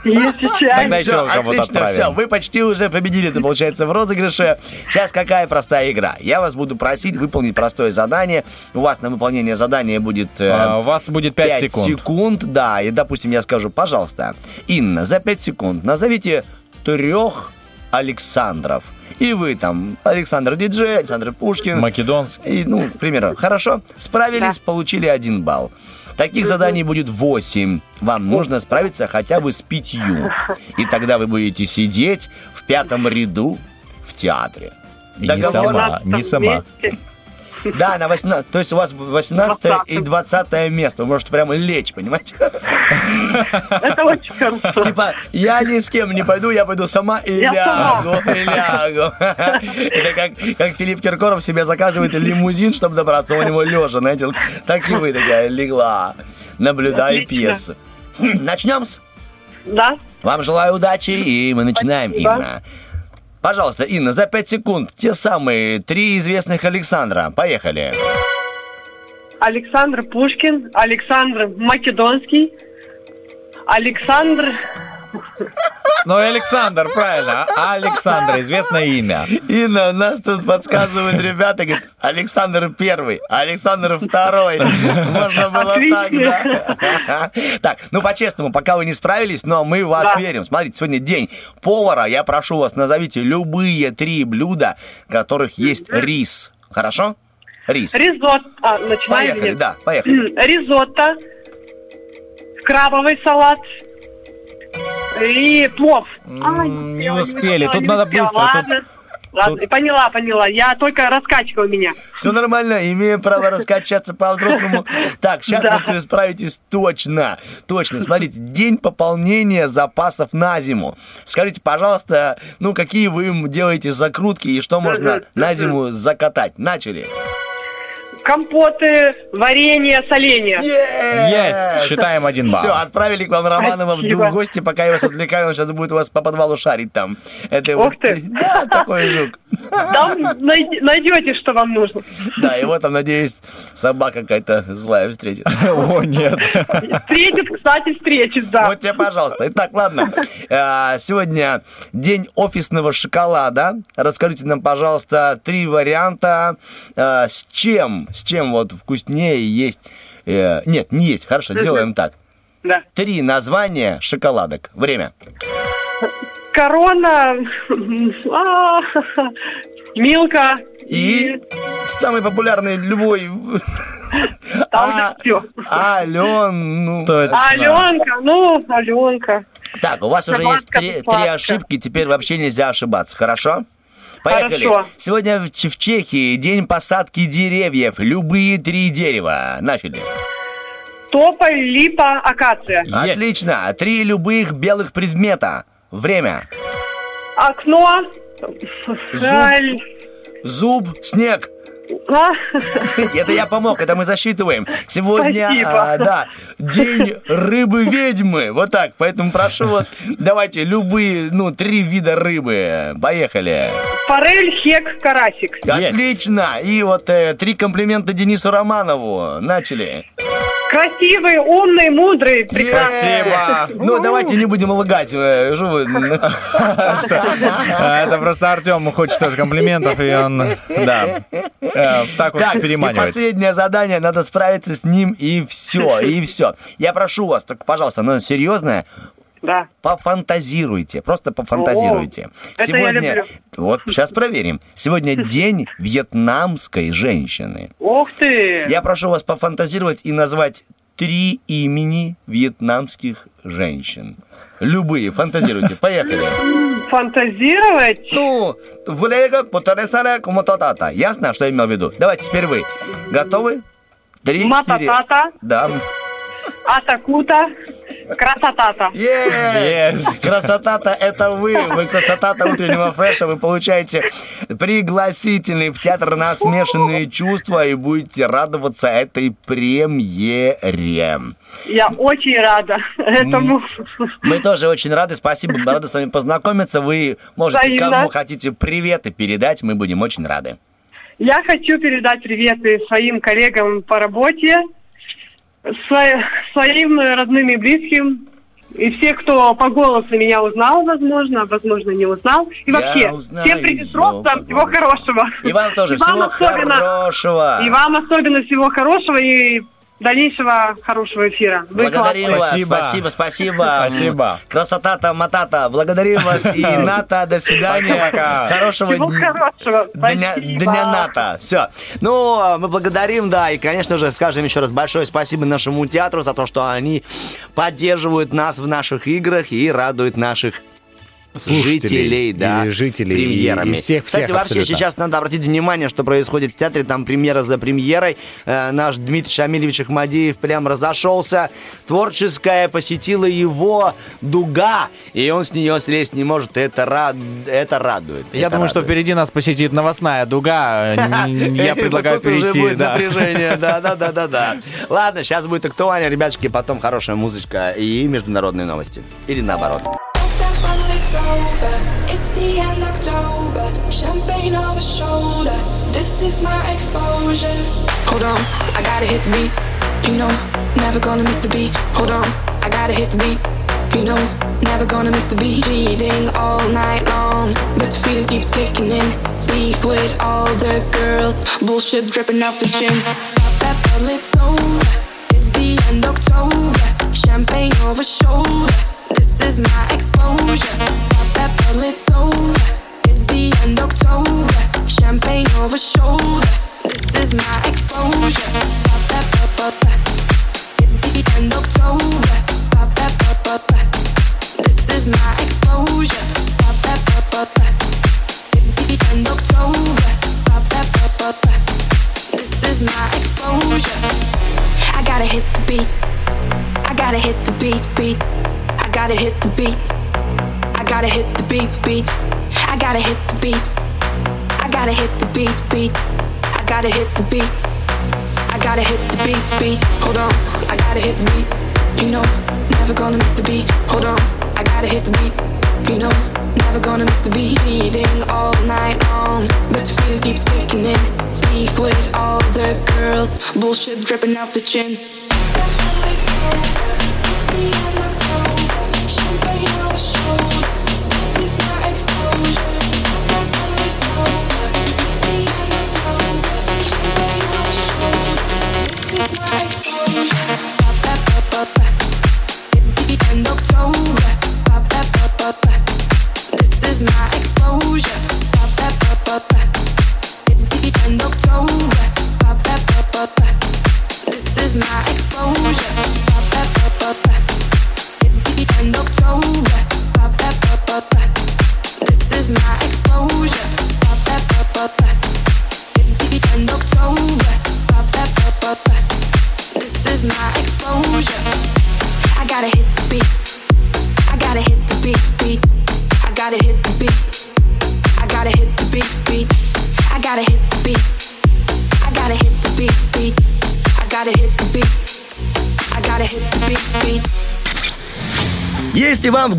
Есть и чай. Тогда еще Всё, кого-то отлично, отправим. все, вы почти уже победили, это получается в розыгрыше. Сейчас какая простая игра? Я вас буду просить выполнить простое задание. У вас на выполнение задания будет... э, А, У вас будет 5 5 секунд. секунд, да. И, допустим, я скажу, пожалуйста, Инна, за 5 секунд назовите трех Александров. И вы там, Александр Диджей, Александр Пушкин. Македонский. И, ну, к примеру, хорошо, справились, получили один балл. Таких заданий будет 8. Вам нужно справиться хотя бы с пятью. И тогда вы будете сидеть в пятом ряду в театре. И не Договор? сама, не сама. Вместе. Да, на 18, то есть у вас 18 и 20 место. Вы можете прямо лечь, понимаете? Это очень хорошо. Типа, я ни с кем не пойду, я пойду сама и Я лягу, и лягу. Это как, как Филипп Киркоров себе заказывает лимузин, чтобы добраться у него лежа, знаете. Так и вы такая легла, наблюдая пьесу. Хм, Начнем с... Да? Вам желаю удачи, и мы начинаем, Спасибо. Инна. Пожалуйста, Инна, за 5 секунд те самые три известных Александра. Поехали. Александр Пушкин, Александр Македонский, Александр... Ну, Александр, правильно. Александр, известное имя. Инна, нас тут подсказывают ребята, говорят, Александр первый, Александр второй. Можно было так, да? Так, ну по-честному, пока вы не справились, но мы в вас Да. верим. Смотрите, сегодня день повара. Я прошу вас, назовите любые три блюда, в которых есть рис. Хорошо? Рис. Ризотто. А, начинаем? Поехали, или- да, поехали. Ризотто, крабовый салат и плов. Не успели, тут надо быстро, тут- Ладно, ладно, поняла, поняла. Я только раскачка у меня. Все нормально, имеем право раскачаться по-взрослому. Так, сейчас Да. вы справитесь точно. Точно. Смотрите, день пополнения запасов на зиму. Скажите, пожалуйста, ну какие вы им делаете закрутки и что можно на зиму закатать? Начали. Компоты, варенье, соленья. Есть, считаем один балл. Все, отправили к вам Романова в гости, пока я вас отвлекаю, он сейчас будет у вас по подвалу шарить там. Это Ух вот- ты. Да, такой жук. Там найдете, что вам нужно. Да, его там, надеюсь, собака какая-то злая встретит. О, нет. Встретит, кстати, встретит, да. Вот тебе, пожалуйста. Итак, ладно. Э, Сегодня день офисного шоколада. Расскажите нам, пожалуйста, три варианта. э, С чем? С чем вот вкуснее есть? э, Нет, не есть. Хорошо, сделаем так. Да. Три названия шоколадок. Время. Корона, а, Милка И самый популярный любой... Там А, все. Ален, ну... Аленка, ну, Аленка. Так, у вас уже есть три, ошибки, теперь вообще нельзя ошибаться, хорошо? Поехали. Хорошо. Сегодня в, в Чехии день посадки деревьев. Любые три дерева. Начали. Тополь, липа, акация. Отлично. Три любых белых предмета. Время. Окно, Зуб. Зуб, снег. А? Это я помог, это мы засчитываем. Сегодня, а, да, день рыбы-ведьмы. Вот так, поэтому прошу вас, давайте любые, ну, три вида рыбы. Поехали. Форель, хек, карасик. Отлично. И вот э, три комплимента Денису Романову. Начали. Красивый, умный, мудрый, прекрасный. Ну, давайте не будем лгать. А, Это просто Артем хочет тоже комплиментов, и он, да, э, так вот переманивает. последнее задание, надо справиться с ним, и все, и все. Я прошу вас, только, пожалуйста, оно серьезное, Да. пофантазируйте, просто пофантазируйте. О, это я люблю. вот сейчас проверим. Сегодня день вьетнамской женщины. Ух ты! Я прошу вас пофантазировать и назвать три имени вьетнамских женщин. Любые, фантазируйте. Поехали. Фантазировать? Ну, влега, потаресаля, кумотатата. Ясно, что я имел в виду? Давайте теперь вы. Готовы? Три. Мататата, Да. атакута, красотата. Yes. Красота-то это вы. Вы красота-то утреннего фреша. Вы получаете пригласительный в театр на смешанные чувства и будете радоваться этой премьере. Я очень рада этому. Мы тоже очень рады. Спасибо. Рады с вами познакомиться. Вы можете Взаимно. кому хотите приветы передать. Мы будем очень рады. Я хочу передать приветы своим коллегам по работе, своим родным и близким, и все, кто по голосу меня узнал, возможно, возможно, не узнал. И вообще, всем Приднестровцам всего хорошего. И вам тоже И вам всего особенно- хорошего. И вам особенно всего хорошего и дальнейшего хорошего эфира. Вы Благодарим классные. вас. Спасибо. Спасибо, спасибо. Спасибо. Красота-то, матата. Благодарим вас. И Ната, до свидания. Пока-пока. Хорошего Всего дня. хорошего. Дня, дня НАТО. Все. Ну, мы благодарим, да, и, конечно же, скажем еще раз большое спасибо нашему театру за то, что они поддерживают нас в наших играх и радуют наших Слушателей жителей, да, и жителей, и- премьерами. и всех- Кстати, всех вообще абсолютно. сейчас надо обратить внимание, что происходит в театре, там премьера за премьерой. Э, наш Дмитрий Шамилевич Ахмадиев прям разошелся. Творческая посетила его дуга, и он с нее слезть не может. Это, рад... это радует. Я Это думаю, что радует. впереди нас посетит новостная дуга. Н- Я И предлагаю вот тут уже перейти. будет напряжение, да, да, да, да, да. Ладно, сейчас будет актуально, ребятушки, потом хорошая музычка и международные новости. Или наоборот. It's over, it's the end October. Champagne over shoulder. This is my exposure. Hold on, I gotta hit the beat. You know, never gonna miss the beat. Hold on, I gotta hit the beat. You know, never gonna miss the beat. Cheating all night long, but the feeling keeps kicking in. Beef with all the girls, bullshit dripping off the chin. That bottle, it's over. It's the end October. Champagne over shoulder. This is my exposure. Pop that bottle, it's over. It's the end October. Champagne over shoulder. This is my exposure. Pop that, pop, pop, pop. It's the end October. Pop that, pop, pop, pop. This is my exposure. Pop that, pop, pop, pop. It's the end October. Pop that, pop, pop, pop. This is my exposure. I gotta hit the beat. I gotta hit the beat, beat. Gotta hit the beat. I gotta hit the beat, beat. I gotta hit the beat. I gotta hit the beat, beat. I gotta hit the beat. I gotta hit the beat, beat. Hold on, I gotta hit the beat. You know, never gonna miss the beat. Hold on, I gotta hit the beat. You know, never gonna miss the beat. Eating all night long, but the feeling keeps kicking in. Beef with all the girls, bullshit dripping off the chin.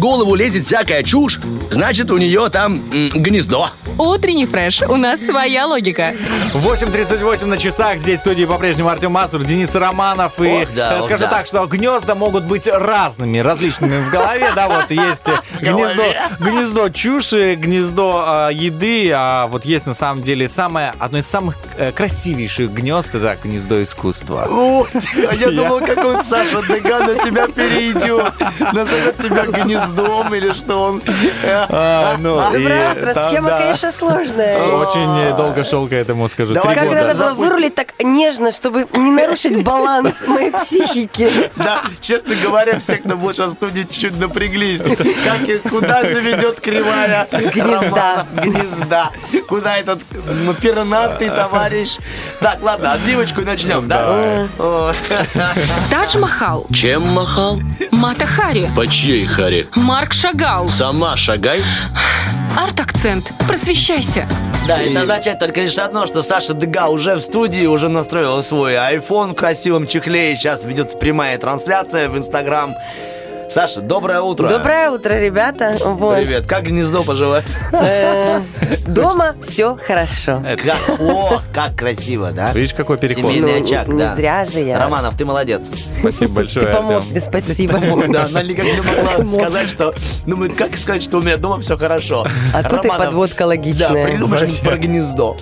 В голову лезет всякая чушь, значит у нее там гнездо. Утренний фреш. У нас своя логика. 8.38 на часах. Здесь в студии по-прежнему Артем Масур, Денис Романов. И Ох, да, э, ох, скажу да. так, что гнезда могут быть разными, различными в голове. Да, вот есть э, гнездо, гнездо чуши, гнездо э, еды. А вот есть на самом деле самое, одно из самых э, красивейших гнезд, это гнездо искусства. Ух ты, а я думал, какой-то Саша Деган на тебя перейдет. Назовет тебя гнездом или что он. А, ну, Доброе и утро. там, Схема, да. Конечно, сложная. Очень долго шел к этому, скажу. Давай, Три Как надо было вырулить так нежно, чтобы не нарушить баланс моей психики. Да, честно говоря, все, кто будет сейчас в студии, чуть-чуть напряглись. Как и куда заведет кривая Гнезда. Гнезда. Куда этот м, пернатый товарищ. Так, ладно, отбивочку начнем, да? Тадж Махал. Чем махал? Мата Хари. По чьей харе? Марк Шагал. Сама шагай. Арт-акцент. Просвещайся. Да, это означает только лишь одно, что Саша Дега уже в студии, уже настроила свой iPhone в красивом чехле, и сейчас ведется прямая трансляция в Инстаграм. Саша, доброе утро. Доброе утро, ребята. Вот. Привет. Как гнездо поживает? Э, Дома все хорошо. Как, о, как красиво, да? Видишь, какой переход? Семейный Ну, очаг, не да. зря же я. Романов, ты молодец. Спасибо большое, Ты помог Артем. мне, спасибо. Да, она никак не могла сказать, что... Ну, как сказать, что у меня дома все хорошо. А тут и подводка Да, логичная. придумай что-нибудь про гнездо.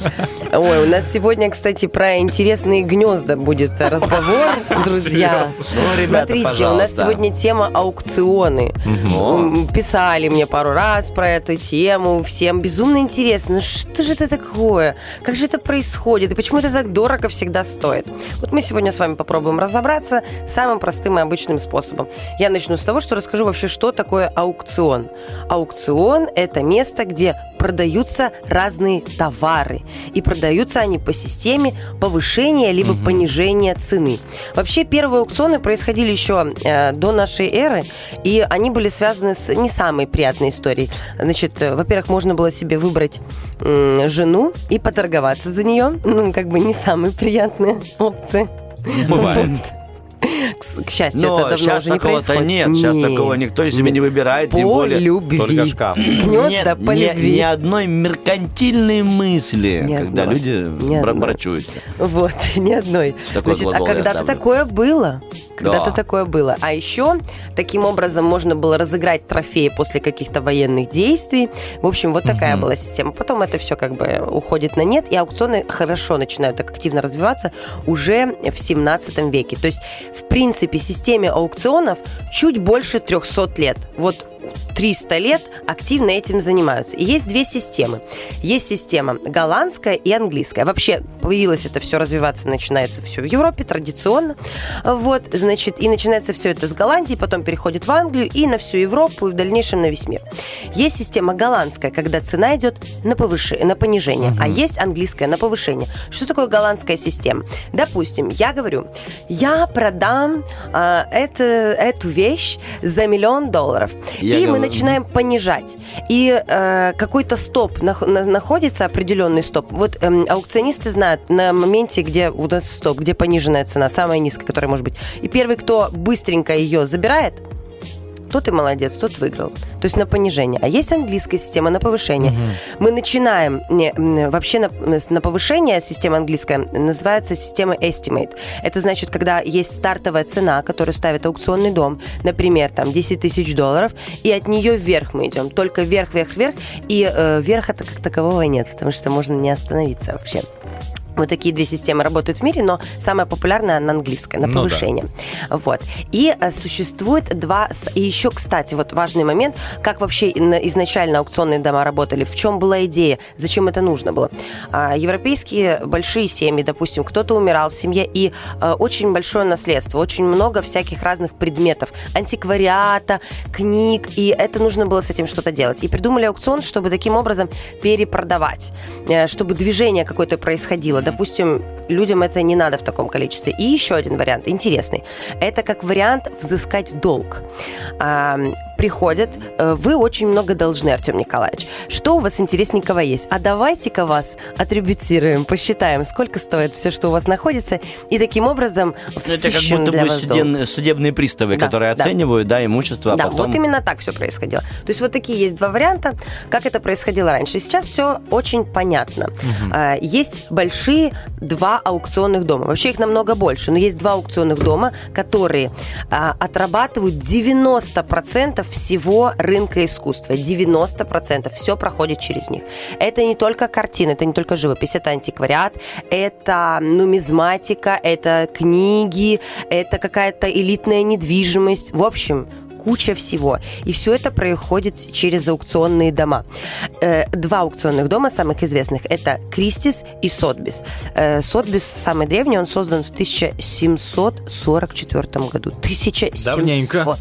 Ой, у нас сегодня, кстати, про интересные гнезда будет разговор, друзья. Ну, Смотрите, у нас сегодня тема аукционы. М, Писали мне пару раз про эту тему. Всем безумно интересно. Ну что же это такое? Как же это происходит? И почему это так дорого всегда стоит? Вот мы сегодня с вами попробуем разобраться самым простым и обычным способом. Я начну с того, что расскажу вообще, что такое аукцион. Аукцион – это место, где продаются разные товары. И продаются они по системе повышения либо понижения цены. Вообще первые аукционы происходили еще э, до нашей эры, и они были связаны с не самой приятной историей. Значит, э, во-первых, можно было себе выбрать жену и поторговаться за нее. Ну, как бы не самая приятная опция. Бывает. Вот. К, счастью, Но это давно сейчас уже не происходит. нет. Сейчас такого никто себе не выбирает, тем По более... любви. Только шкаф. Гнезда Нет, по ни, любви. ни одной меркантильной мысли, Ни когда одной. люди Ни брачуются. Вот, ни одной. Такой Значит, а когда-то такое было. Когда-то Да. такое было. А еще таким образом можно было разыграть трофеи после каких-то военных действий. В общем, вот такая была система. Потом это все как бы уходит на нет, и аукционы хорошо начинают так активно развиваться уже в 17 веке. То есть, в принципе, системе аукционов чуть больше 300 лет. Вот 300 лет активно этим занимаются. И есть две системы. Есть система голландская и английская. Вообще появилось это все развиваться, начинается все в Европе традиционно. Вот, значит, и начинается все это с Голландии, потом переходит в Англию и на всю Европу, и в дальнейшем на весь мир. Есть система голландская, когда цена идет на, повыше, на понижение, а есть английская на повышение. Что такое голландская система? Допустим, я говорю, я продам а, это, эту вещь за миллион долларов. Я и мы говорю, начинаем понижать. И э, какой-то стоп нах- на- находится, определенный стоп. Вот эм, аукционисты знают на моменте, где у нас стоп, где пониженная цена, самая низкая, которая может быть. И первый, кто быстренько ее забирает, тот и молодец, тот выиграл. То есть на понижение. А есть английская система на повышение. Мы начинаем не, вообще на, на повышение система английская называется система estimate. Это значит, когда есть стартовая цена, которую ставит аукционный дом, например, там 10 тысяч долларов, и от нее вверх мы идем. Только вверх, вверх, вверх. И э, вверх это как такового нет, потому что можно не остановиться вообще. Вот такие две системы работают в мире, но самая популярная на английской, на Ну да. повышение. Вот. И э, существует два... И еще, кстати, вот важный момент, как вообще изначально аукционные дома работали, в чем была идея, зачем это нужно было. А, Европейские большие семьи, допустим, кто-то умирал в семье, и э, очень большое наследство, очень много всяких разных предметов, антиквариата, книг, и это нужно было с этим что-то делать. И придумали аукцион, чтобы таким образом перепродавать, э, чтобы движение какое-то происходило. Допустим, людям это не надо в таком количестве. И еще один вариант, интересный. Это как вариант взыскать долг. Приходят, э, вы очень много должны, Артем Николаевич. Что у вас интересненького есть? А давайте-ка вас отребютируем, посчитаем, сколько стоит все, что у вас находится, и таким образом Ну, Это как будто бы вас долг. судеб- судебные приставы, Да, которые да. оценивают, да, имущество, а да, потом... вот именно так все происходило. То есть вот такие есть два варианта, как это происходило раньше. Сейчас все очень понятно. А, Есть большие два аукционных дома. Вообще их намного больше, но есть два аукционных дома, которые а, отрабатывают 90% всего рынка искусства. 90% все проходит через них. Это не только картины, это не только живопись, это антиквариат, это нумизматика, это книги, это какая-то элитная недвижимость. В общем, куча всего. И все это происходит через аукционные дома. Э, Два аукционных дома самых известных – это Кристис и Сотбис. Э, Сотбис самый древний, он создан в 1744 году. 1700. Давненько.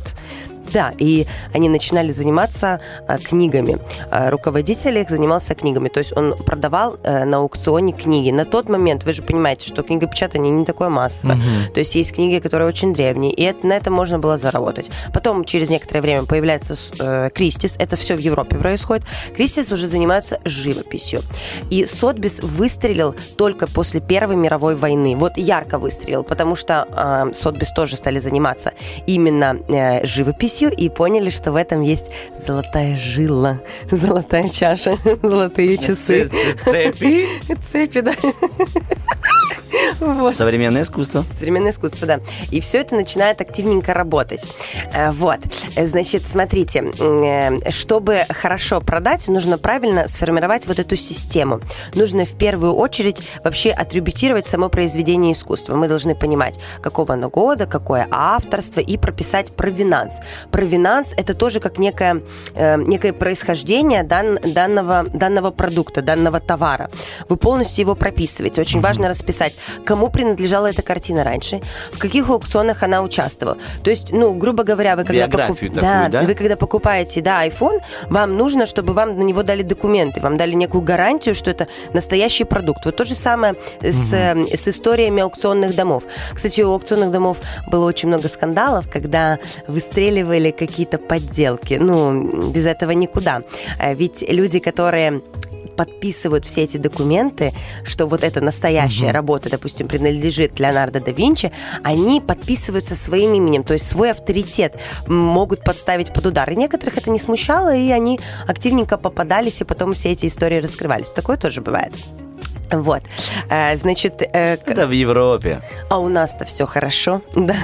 Да, и они начинали заниматься а, книгами. А, руководитель их занимался книгами. То есть он продавал э, на аукционе книги. На тот момент, вы же понимаете, что книгопечатание не такое массовое. Мгм. То есть есть книги, которые очень древние, и это- на этом можно было заработать. Потом, через некоторое время, появляется э, Кристис. Это все в Европе происходит. Кристис уже занимаются живописью. И Сотбис выстрелил только после Первой мировой войны. Вот ярко выстрелил, потому что э, Сотбис тоже стали заниматься именно э, живописью и поняли, что в этом есть золотая жила, золотая чаша, золотые часы. Цепи? Цепи, да. Вот. Современное искусство. Современное искусство, да. И все это начинает активненько работать. Э, Вот. Э, Значит, смотрите, э, чтобы хорошо продать, нужно правильно сформировать вот эту систему. Нужно в первую очередь вообще атрибутировать само произведение искусства. Мы должны понимать, какого оно года, какое авторство, и прописать провинанс. Провинанс – это тоже как некое, э, некое происхождение дан- данного, данного продукта, данного товара. Вы полностью его прописываете. Очень важно расписать, кому принадлежала эта картина раньше, в каких аукционах она участвовала. То есть, ну, грубо говоря, вы когда, Биографию такую, да, да? вы когда покупаете, да, iPhone, вам нужно, чтобы вам на него дали документы, вам дали некую гарантию, что это настоящий продукт. Вот то же самое с, э, с историями аукционных домов. Кстати, у аукционных домов было очень много скандалов, когда выстреливали какие-то подделки. Ну, без этого никуда. Э, Ведь люди, которые подписывают все эти документы, что вот эта настоящая Мгм. работа, допустим, принадлежит Леонардо да Винчи, они подписываются своим именем, то есть свой авторитет могут подставить под удар. И некоторых это не смущало, и они активненько попадались, и потом все эти истории раскрывались. Такое тоже бывает. Вот. Э, Значит, э, Это в Европе. а у нас-то все хорошо, да.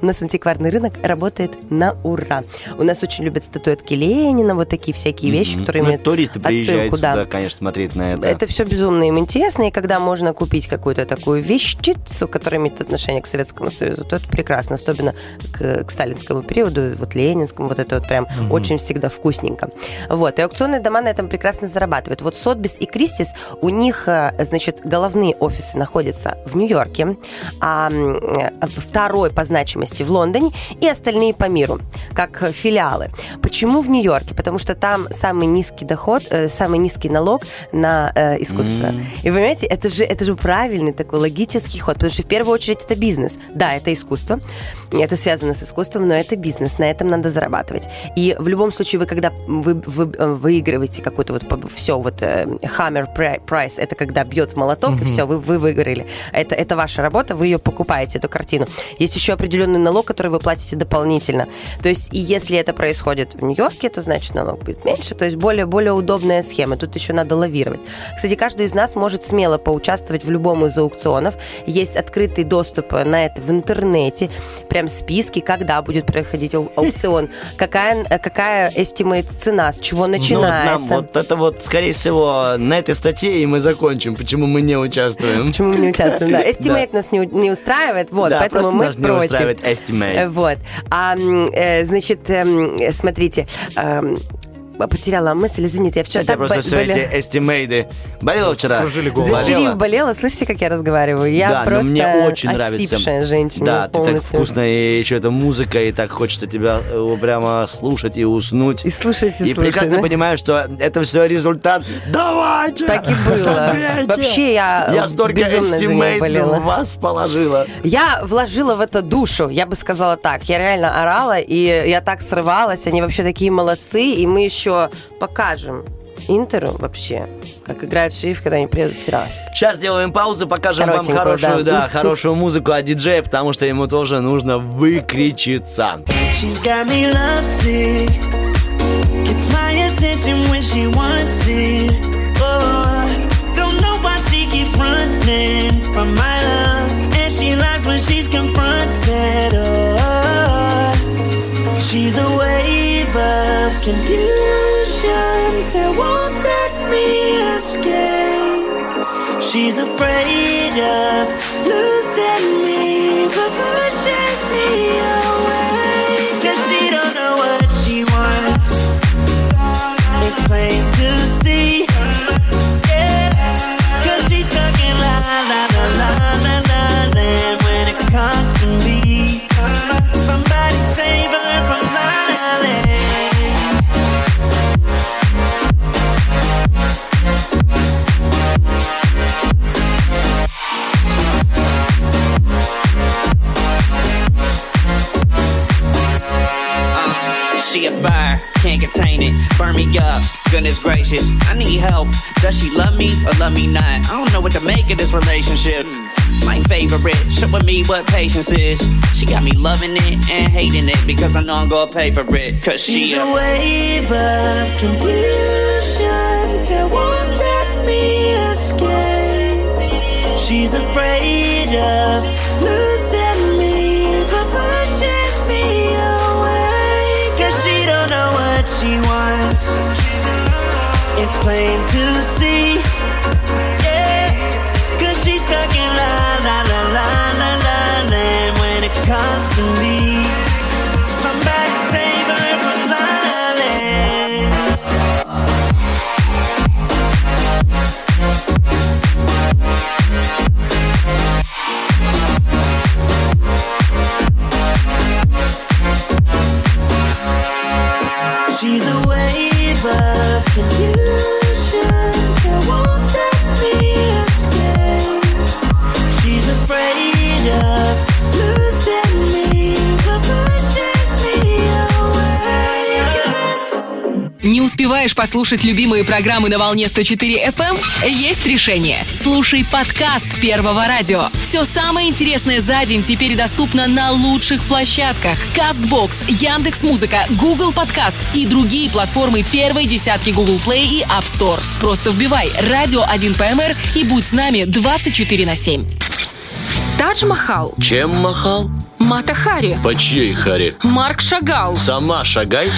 У нас антикварный рынок работает на ура. У нас очень любят статуэтки Ленина, вот такие всякие вещи, которые Ну, имеют туристы приезжают да. сюда, конечно, смотреть на это. Это все безумно им интересно, и когда можно купить какую-то такую вещицу, которая имеет отношение к Советскому Союзу, то это прекрасно, особенно к, к сталинскому периоду, вот ленинскому, вот это вот прям очень всегда вкусненько. Вот, и аукционные дома на этом прекрасно зарабатывают. Вот Сотбис и Кристис, у них, э, значит, головные офисы находятся в Нью-Йорке, а э, второй по значимости в Лондоне, и остальные по миру, как филиалы. Почему в Нью-Йорке? Потому что там самый низкий доход, э, самый низкий налог на э, искусство. М. И вы понимаете, это же, это же правильный такой логический ход, потому что в первую очередь это бизнес. Да, это искусство, это связано с искусством, но это бизнес, на этом надо зарабатывать. И в любом случае вы, когда вы, вы, э, выигрываете какой-то вот все, вот э, hammer pri- price, это когда бьет молоток, и Мгм. все, вы, вы выиграли. Это, это ваша работа, вы ее покупаете, эту картину. Есть еще определенный налог, который вы платите дополнительно. То есть, и если это происходит в Нью-Йорке, то значит налог будет меньше. То есть более, более удобная схема. Тут еще надо лавировать. Кстати, каждый из нас может смело поучаствовать в любом из аукционов. Есть открытый доступ на это в интернете. Прям списки, когда будет проходить ау- аукцион, какая, какая estimate цена, с чего Ну, вот нам начинается. вот это вот, скорее всего, на этой статье и мы закончим, почему мы не участвуем. Почему мы не участвуем, да. Estimate нас не, устраивает, вот, поэтому мы против. Estimate. Э, Вот. А, э, значит, эм, смотрите, эм, потеряла мысль, извините, я вчера Это так просто бо- все болела. эти эстимейды. Болела вчера? Скружили За Шериф болела, слышите, как я разговариваю? Я да, просто но мне очень нравится. женщина Да, ты так полностью. вкусно, и еще это музыка, и так хочется тебя э, прямо слушать и уснуть. И слушать, и И слушать, прекрасно да? понимаю, что это все результат. Давайте! Так и было. согрейте! Вообще я Я столько безумно за нее эстимейт болела. в вас положила. Я вложила в это душу, я бы сказала так. Я реально орала, и я так срывалась. Они вообще такие молодцы, и мы еще покажем Интеру вообще, как играет шериф, когда они приедут в Сирас. Сейчас сделаем паузу, покажем вам хорошую, да. да, хорошую музыку от диджея, потому что ему тоже нужно выкричиться. She's got me lovesick. Gets my attention when she wants it. Oh, don't know why she keeps running from my love. And she lies when she's confronted. Oh, she's a wave of confusion that won't let me escape. She's afraid of losing me, but pushes me away. Cause she don't know what she wants. It's plain She a fire, can't contain it. Burn me up, goodness gracious. I need help. Does she love me or love me not? I don't know what to make of this relationship. My favorite, showing me what patience is. She got me loving it and hating it because I know I'm gonna pay for it. Cause she She's a wave of confusion that won't let me escape. She's afraid of It's plain to see. Успеваешь послушать любимые программы на волне 104 FM? Есть решение. Слушай подкаст Первого радио. Все самое интересное за день теперь доступно на лучших площадках. Castbox, Яндекс Музыка, Google Подкаст и другие платформы первой десятки Google Play и App Store. Просто вбивай «Радио 1 ПМР» и будь с нами 24 на 7. Тадж Махал, Чем махал? Мата Хари, По чьей харе? Марк Шагал, Сама шагай.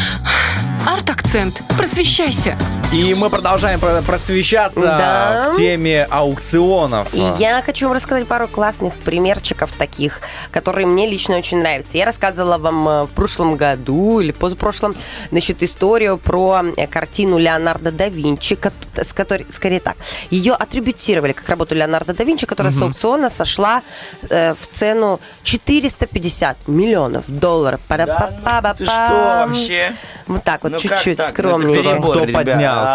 Арт-акцент. Просвещайся. И мы продолжаем про- просвещаться Да. в теме аукционов. И я хочу вам рассказать пару классных примерчиков таких, которые мне лично очень нравятся. Я рассказывала вам э, в прошлом году или позапрошлом, значит, историю про э, картину Леонардо да Винчи, с которой, скорее так, ее атрибутировали как работу Леонардо да Винчи, которая с Мгм. аукциона сошла э, в цену 450 миллионов долларов. Пара-па-па-па-пам. Ты что вообще? Вот так вот, Ну чуть-чуть так? скромнее. Кто, кто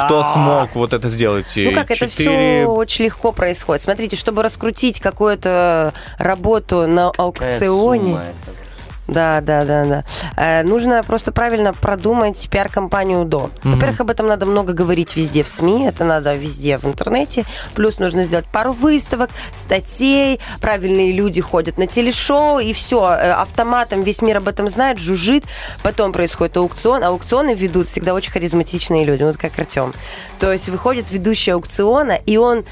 кто А. смог вот это сделать? Ну как это все очень легко происходит. Смотрите, чтобы раскрутить какую-то работу на аукционе. Да, да, да, да. Э, нужно просто правильно продумать пиар-компанию до. Мгм. Во-первых, об этом надо много говорить везде в СМИ, это надо везде в интернете. Плюс нужно сделать пару выставок, статей, правильные люди ходят на телешоу, и все, автоматом весь мир об этом знает, жужжит. Потом происходит аукцион. Аукционы ведут всегда очень харизматичные люди, вот как Артем. То есть выходит ведущий аукциона, и он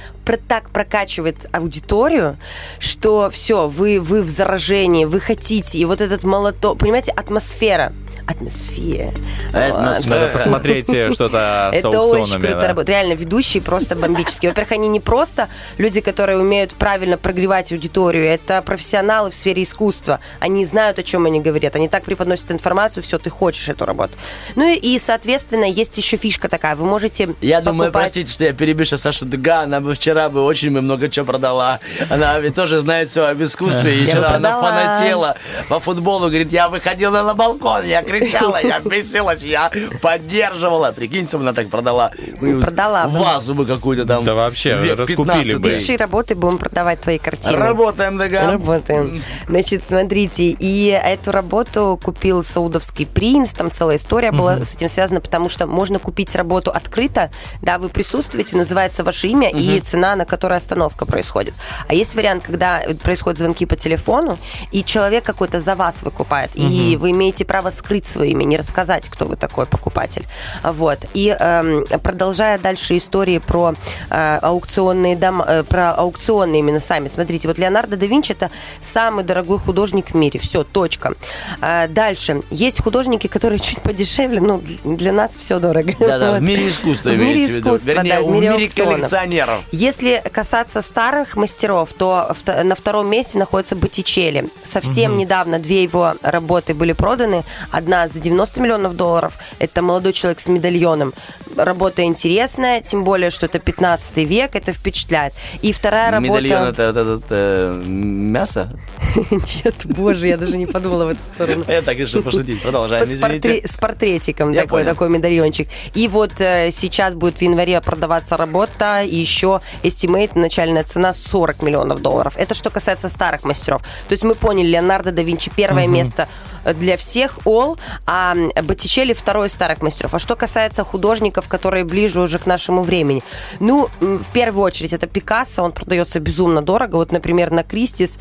так прокачивает аудиторию, что все, вы, вы в заражении, вы хотите, и вот этот молоток, понимаете, атмосфера. Атмосфера. Надо посмотреть э, что-то с Это очень круто да. работает. Реально, ведущие просто бомбические. Во-первых, они не просто люди, которые умеют правильно прогревать аудиторию, это профессионалы в сфере искусства. Они знают, о чем они говорят. Они так преподносят информацию, все, ты хочешь эту работу. Ну и, соответственно, есть еще фишка такая. Вы можете Я думаю, простите, что я перебью сейчас Сашу Дега, она бы вчера бы очень бы много чего продала. Она ведь тоже знает все об искусстве. И вчера она фанатела по футболу. Говорит, я выходила на балкон, я кричала, я бесилась, я поддерживала. Прикиньте, она так продала. Продала бы. Вазу бы какую-то там. Да вообще, раскупили 15. бы. Пиши работы, будем продавать твои картины. Работаем, Дега. Работаем. Значит, смотрите, и эту работу купил саудовский принц, там целая история была с этим связана, потому что можно купить работу открыто, да, вы присутствуете, называется ваше имя и цена, на которой остановка происходит. А есть вариант, когда происходят звонки по телефону, и человек какой-то за вас выкупает, и вы имеете право скрыть свое имя, не рассказать, кто вы такой покупатель. Вот. И эм, продолжая дальше истории про э, аукционные дома, э, про аукционные именно сами. Смотрите, вот Леонардо да Винчи это самый дорогой художник в мире. Все, точка. Э, дальше. Есть художники, которые чуть подешевле, ну, для нас все дорого. Да-да, Вот. в мире искусства В мире искусства, Вернее, да, в в мире мире коллекционеров. Если касаться старых мастеров, то на втором месте находится Боттичелли. Совсем Мгм. недавно две его работы были проданы. Одна за 90 миллионов долларов. Это молодой человек с медальоном. Работа интересная, тем более, что это 15 век, это впечатляет. И вторая Медальон работа... это, это, это, э, мясо? Нет, боже, я даже не подумала в эту сторону. Я так решил пошутить. Продолжаем, С, портретиком такой, такой медальончик. И вот э, сейчас будет в январе продаваться работа, и еще estimate, начальная цена 40 миллионов долларов. Это что касается старых мастеров. То есть мы поняли, Леонардо да Винчи первое место для всех, all, а Боттичелли второй из старых мастеров. А что касается художников, которые ближе уже к нашему времени, ну, в первую очередь, это Пикассо, он продается безумно дорого. Вот, например, на Кристис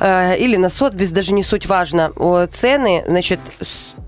э, или на Сотбис, даже не суть важно, цены, значит,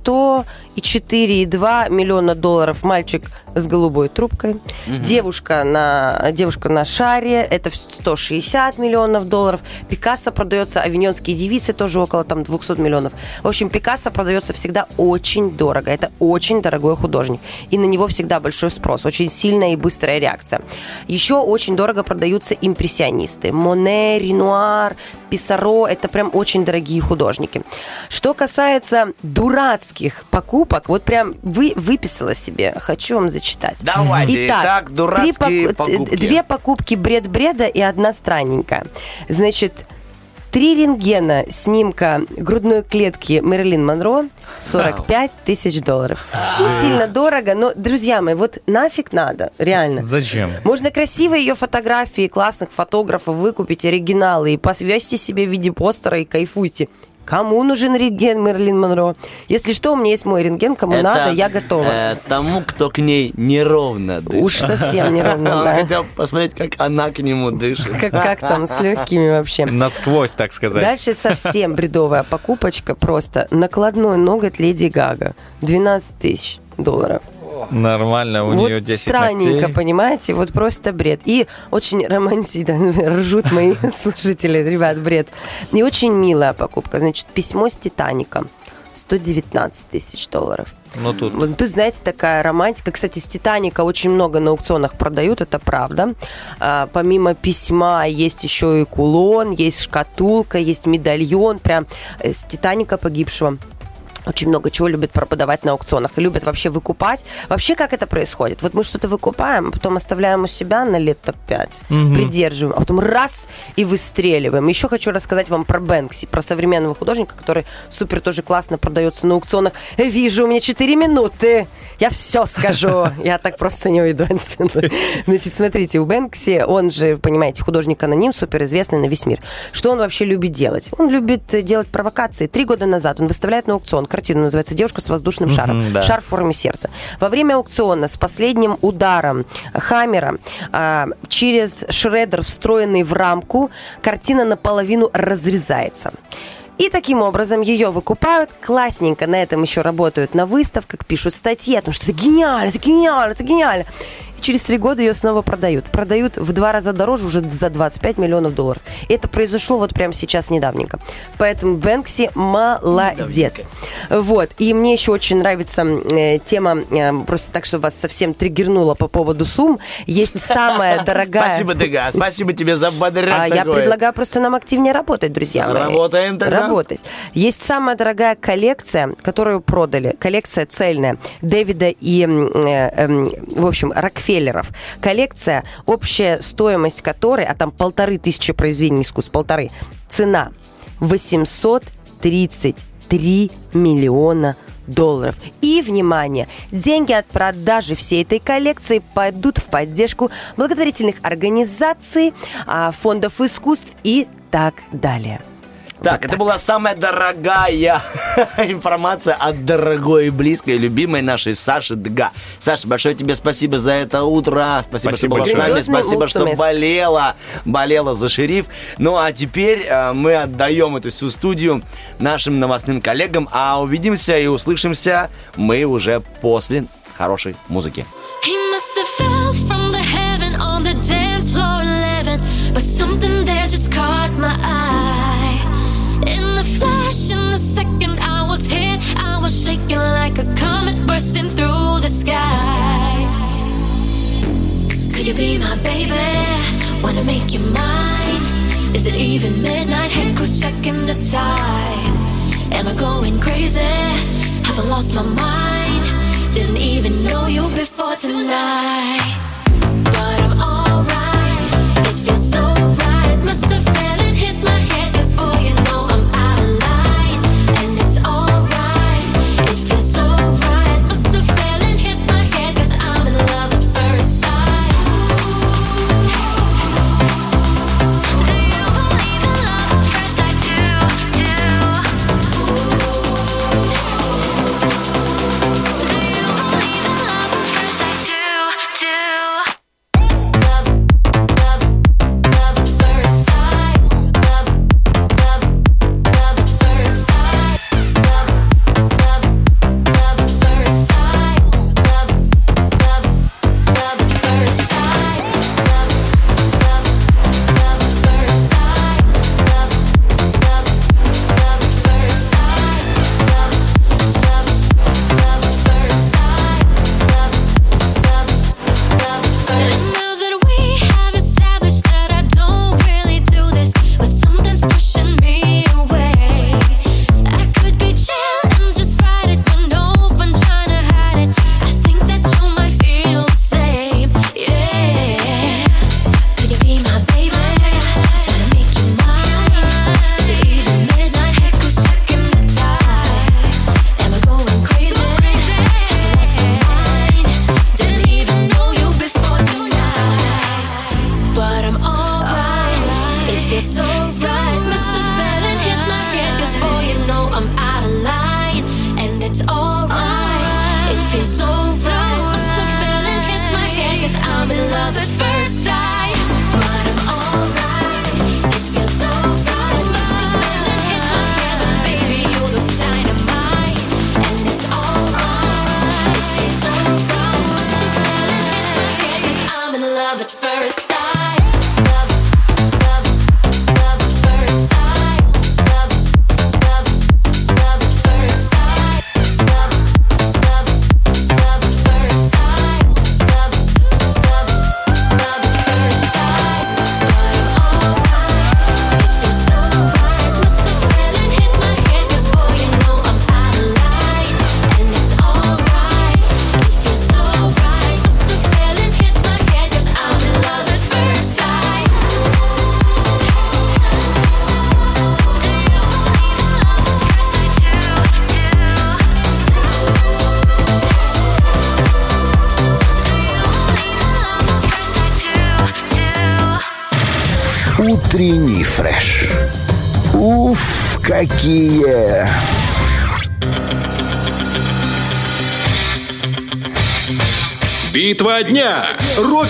104,2 миллиона долларов. Мальчик с голубой трубкой, Мгм. девушка, на, девушка на шаре, это в 160 миллионов долларов, Пикассо продается, авиньонские девицы тоже около там 200 миллионов. В общем, Пикассо продается всегда очень дорого, это очень дорогой художник, и на него всегда большой спрос, очень сильная и быстрая реакция. Еще очень дорого продаются импрессионисты, Моне, Ренуар, Писаро, это прям очень дорогие художники. Что касается дурацких покупок, вот прям вы выписала себе, хочу вам зачитать. Давайте. Итак, дурацкие три пок- покупки. Две покупки бред-бреда и одна странненькая. Значит, Три рентгена снимка грудной клетки Мэрилин Монро 45 тысяч долларов. Не сильно дорого, но, друзья мои, вот нафиг надо, реально. Зачем? Можно красиво ее фотографии классных фотографов выкупить, оригиналы, и повесьте себе в виде постера и кайфуйте. Кому нужен рентген Мерлин Монро? Если что, у меня есть мой рентген, кому Это, надо, я готова. э, тому, кто к ней неровно дышит. Уж совсем неровно, Он да. хотел посмотреть, как она к нему дышит. Как, как там с легкими вообще? Насквозь, так сказать. Дальше совсем бредовая покупочка просто. Накладной ноготь Леди Гага. 12 тысяч долларов. Нормально, у вот нее 10 странненько, ногтей. понимаете? Вот просто бред. И очень романтично. Ржут мои слушатели. Ребят, бред. И очень милая покупка. Значит, письмо с Титаника. 119 тысяч долларов. Ну тут. Вот тут, знаете, такая романтика. Кстати, с Титаника очень много на аукционах продают, это правда. А, помимо письма есть еще и кулон, есть шкатулка, есть медальон прям э, с Титаника погибшего. Очень много чего любят продавать на аукционах и любят вообще выкупать. Вообще, как это происходит? Вот мы что-то выкупаем, а потом оставляем у себя на лет так 5, Мгм. придерживаем, а потом раз и выстреливаем. Еще хочу рассказать вам про Бэнкси, про современного художника, который супер тоже классно продается на аукционах. Вижу, у меня 4 минуты. Я все скажу. Я так просто не уйду отсюда. Значит, смотрите, у Бэнкси, он же, понимаете, художник-аноним, суперизвестный на весь мир. Что он вообще любит делать? Он любит делать провокации. Три года назад он выставляет на аукцион картину, называется «Девушка с воздушным шаром». да. Шар в форме сердца. Во время аукциона с последним ударом Хаммера а, через шредер, встроенный в рамку, картина наполовину разрезается. И таким образом ее выкупают, классненько на этом еще работают на выставках, пишут статьи о том, что это гениально, это гениально, это гениально. И через три года ее снова продают. Продают в два раза дороже, уже за 25 миллионов долларов. Это произошло вот прямо сейчас недавненько. Поэтому Бэнкси молодец. Вот. И мне еще очень нравится э, тема, э, просто так, что вас совсем триггернула по поводу сумм. Есть самая дорогая... Спасибо, Дега. Спасибо тебе за бодряк А я предлагаю просто нам активнее работать, друзья. Работаем тогда. Работать. Есть самая дорогая коллекция, которую продали. Коллекция цельная. Дэвида и, э, эм, в общем, Рокфеллеров. Коллекция, общая стоимость которой, а там полторы тысячи произведений искусств, полторы, цена 833 миллиона долларов. И, внимание, деньги от продажи всей этой коллекции пойдут в поддержку благотворительных организаций, а, фондов искусств и так далее. Так, это была самая дорогая информация от дорогой и близкой, любимой нашей Саши Дга. Саша, большое тебе спасибо за это утро. Спасибо, Спасибо что была с нами. Спасибо, что болела, болела за шериф. Ну, а теперь э, мы отдаем эту всю студию нашим новостным коллегам, а увидимся и услышимся мы уже после хорошей музыки. He must have checking the time? Am I going crazy? Have I lost my mind? Didn't even know you before tonight.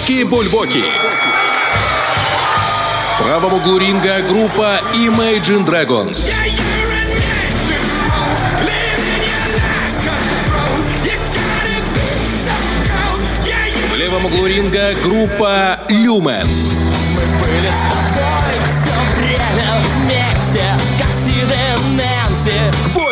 Рокки Бульбоки. В правом углу ринга группа Imagine Dragons. В левом углу ринга группа «Люмен». Нэнси.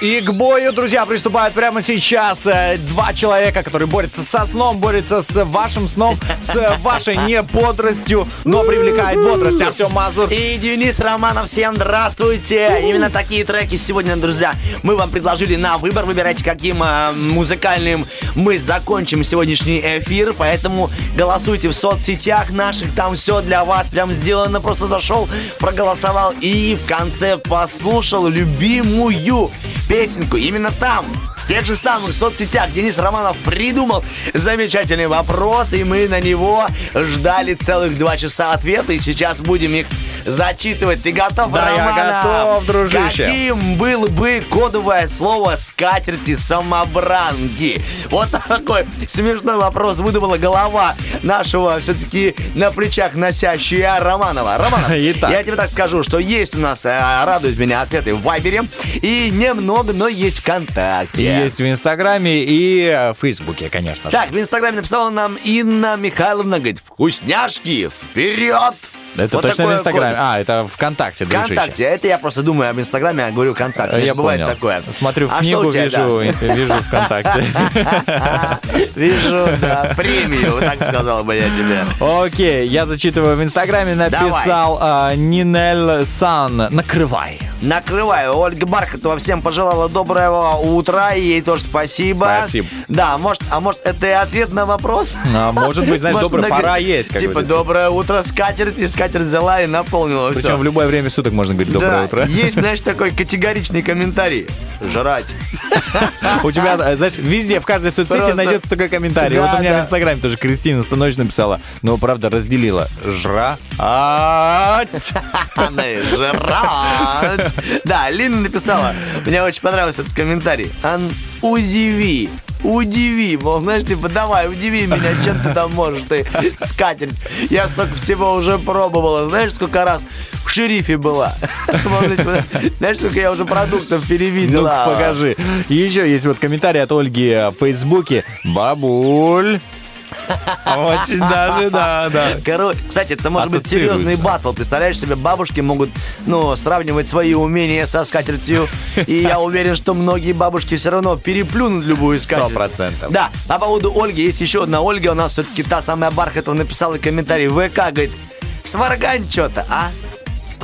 И к бою, друзья, приступают прямо сейчас э, два человека, которые борются со сном, борются с вашим сном, с вашей неподростью, но привлекает бодрость. Артем Мазур. И Денис Романов, всем здравствуйте! Именно такие треки сегодня, друзья, мы вам предложили на выбор. Выбирайте, каким э, музыкальным мы закончим сегодняшний эфир. Поэтому голосуйте в соцсетях наших, там все для вас прям сделано. Просто зашел, проголосовал и в конце послушал любимую песенку. Именно там, в тех же самых соцсетях Денис Романов придумал замечательный вопрос, и мы на него ждали целых два часа ответа, и сейчас будем их зачитывать. Ты готов, Да, я Романов? готов, дружище. Каким было бы кодовое слово скатерти самобранки? Вот такой смешной вопрос выдумала голова нашего все-таки на плечах носящая Романова. Романов, Итак. я тебе так скажу, что есть у нас, э, радуют меня ответы в Вайбере, и немного, но есть ВКонтакте. Есть в Инстаграме и э, в Фейсбуке, конечно же. Так, в Инстаграме написала нам Инна Михайловна, говорит, вкусняшки, вперед! Это Вот точно в Инстаграме. А, это ВКонтакте, дружище. ВКонтакте. Это я просто думаю об Инстаграме, а говорю ВКонтакте. Я бывает понял. такое. Смотрю в А книгу, тебя, вижу, да? вижу ВКонтакте. Вижу, да, премию, так сказал бы я тебе. Окей, я зачитываю в Инстаграме, написал а, Нинель Сан. Накрывай. Накрываю. Ольга Бархатова всем пожелала доброго утра, и ей тоже спасибо. Спасибо. Да, может, а может, это и ответ на вопрос? А, может быть, знаешь, она пора есть, Типа, доброе утро, скатерть, и скатерть взяла и наполнила Причем все. в любое время суток можно говорить доброе Да, утро. Есть, знаешь, такой категоричный комментарий. Жрать. У тебя, э, знаешь, везде, в каждой соцсети найдется такой комментарий. Вот у меня в Инстаграме тоже Кристина Станович написала, но, правда, разделила. Жрать. Жрать. Да, Лина написала. Мне очень понравился этот комментарий. Ан, удиви. Удиви, мол, знаешь, типа, давай, удиви меня, чем ты там можешь, ты скатерть. Я столько всего уже пробовала. Знаешь, сколько раз в шерифе была? Типа, Знаешь, сколько я уже продуктов перевидела? Ну покажи. Еще есть вот комментарий от Ольги в Фейсбуке. Бабуль. Очень даже, да, да. Короче, кстати, это может быть серьезный батл. Представляешь себе, бабушки могут, ну, сравнивать свои умения со скатертью. И я уверен, что многие бабушки все равно переплюнут любую скатерть. Сто процентов. Да, а по поводу Ольги, есть еще одна Ольга, у нас все-таки та самая Бархатова написала комментарий в ВК, говорит, сваргань что-то, а?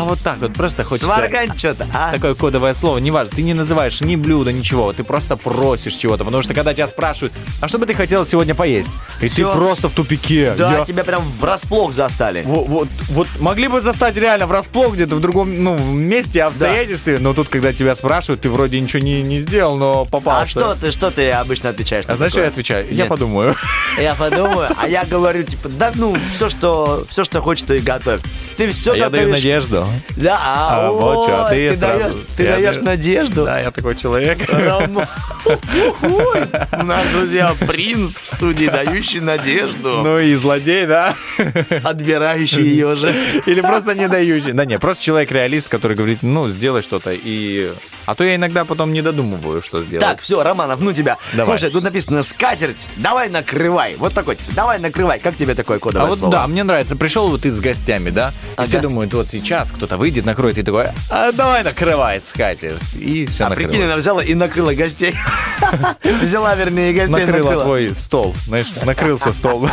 А вот так вот просто хочется... Сваргань что-то, а? Такое кодовое слово, неважно, ты не называешь ни блюда, ничего, ты просто просишь чего-то, потому что когда тебя спрашивают, а что бы ты хотел сегодня поесть? И Всё. ты просто в тупике. Да, Я- тебя прям врасплох застали. Вот, вот, вот могли бы застать реально врасплох где-то в другом ну, месте, обстоятельстве, но тут, когда тебя спрашивают, ты вроде ничего не, не сделал, но попался. А что ты, что ты обычно отвечаешь? А знаешь, что я отвечаю? Я Нет. подумаю. Я подумаю, а я говорю, типа, да, ну, все, что, все, что хочешь, то и готовь. Ты все А я даю надежду. Да, а, А, вот что, а ты ты сразу- даешь, ты я даешь надежду. Да, я такой человек. Рома. Ой, У нас, друзья, принц в студии, дающий надежду, Ну и злодей, да? отбирающий ее же. Или просто не дающий. Да не, просто человек-реалист, который говорит, ну, сделай что-то. И... А то я иногда потом не додумываю, что сделать. Так, все, Романов, ну тебя. Давай. Слушай, тут написано скатерть, давай накрывай. Вот такой, давай накрывай. Как тебе такое А кодовое вот слово? да, мне нравится. Пришел вот ты с гостями, да? И Ага. все думают, вот сейчас кто-то выйдет, накроет, и такой, а давай накрывай скатерть. И все А прикинь, она накрылось. взяла и накрыла гостей. Взяла, вернее, гостей Накрыла твой стол, знаешь, накрылся стол.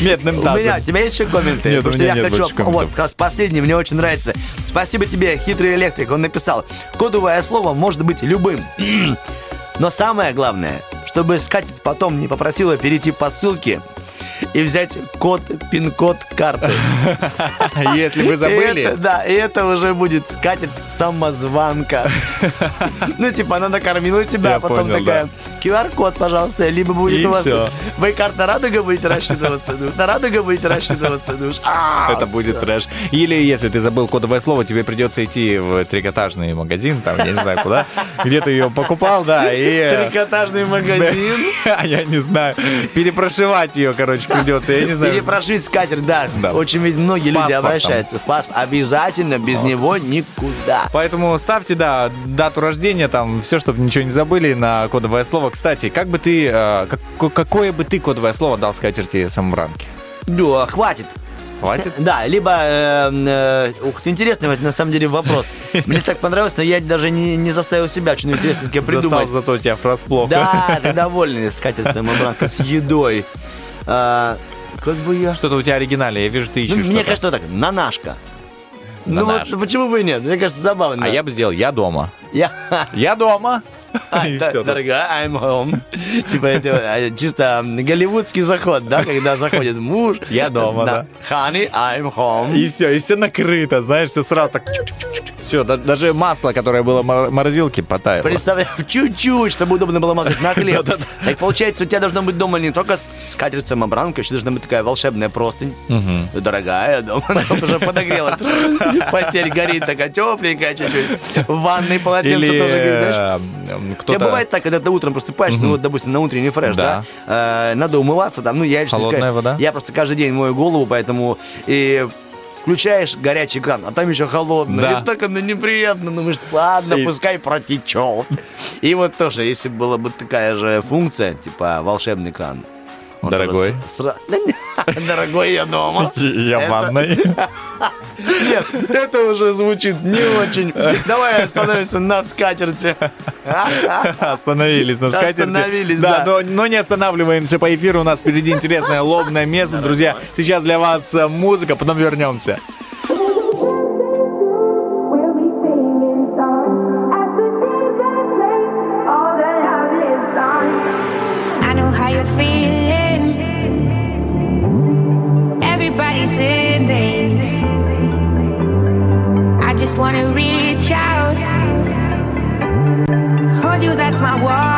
Медным У тазом. меня, у тебя есть еще комменты? Нет, у Потому что меня я нет хочу, вот, как раз последний, мне очень нравится. Спасибо тебе, хитрый электрик. Он написал, кодовое слово может быть любым. Но самое главное, чтобы скатить потом не попросила перейти по ссылке и взять код, пин-код карты. Если вы это, забыли, да, и это уже будет скатерть самозванка. Ну, типа, она накормила тебя, а потом понял, такая, QR-код, пожалуйста, либо будет И у вас... всё. Вы карт на радуга будете рассчитываться, на радуга будете рассчитываться, уж, а, это будет трэш. Или если ты забыл кодовое слово, тебе придется идти в трикотажный магазин, там, я не знаю куда, где ты ее покупал, да, и... э, Трикотажный магазин. Я не знаю. Перепрошивать ее, короче, короче, придется, я не знаю. Или прошить скатерть, да. Да. Очень ведь многие С люди паспортом. обращаются. Паспорт обязательно, без него никуда. Поэтому ставьте, да, дату рождения, там, все, чтобы ничего не забыли на кодовое слово. Кстати, как бы ты, э, как- какое бы ты кодовое слово дал скатерти самобранки? Да, хватит. Хватит? Да, либо... э, э, ух, ты, интересный на самом деле вопрос. Мне так понравилось, но я даже не, не заставил себя что-нибудь интересненькое Застал придумать. зато тебя врасплох. Да, ты довольный скатерть самобранка с едой. А, как бы я... Что-то у тебя оригинальное, я вижу, ты ищешь Ну, мне кажется, так, нанашка. Ну вот почему бы и нет? Мне кажется, забавно. А я бы сделал «я дома». Я... Я дома. Тут. Дорогая, I'm home. Типа это э, чисто голливудский заход, да, когда заходит муж. Я дома, да. Honey, I'm home. И все, и все накрыто, знаешь, все сразу так... Все, даже масло, которое было в мор- морозилке, потаяло. Представляю, чуть-чуть, чтобы удобно было мазать на хлеб. Так получается, у тебя должно быть дома не только с- скатерть самобранка, еще должна быть такая волшебная простынь. Дорогая, дома уже подогрела. Постель горит такая тепленькая чуть-чуть. В ванной полотенце тоже горит, знаешь. тебя бывает так, когда ты утром просыпаешься, ну вот, допустим, на утренний фреш, да, э, надо умываться там, ну я лично Холодная вода? Я просто каждый день мою голову, поэтому и включаешь горячий кран, а там еще холодно. Да. И так оно неприятно, думаешь, ладно, И- пускай протечет. И вот тоже, если была бы такая же функция, типа волшебный кран. Он Дорогой. сра- Дорогой, я дома. Я в ванной. Нет, это уже звучит не очень. Давай остановимся на скатерти. Остановились на скатерти. Остановились, да. да. Но, но не останавливаемся по эфиру. У нас впереди интересное лобное место. Друзья, сейчас для вас э, музыка, потом вернемся. my world.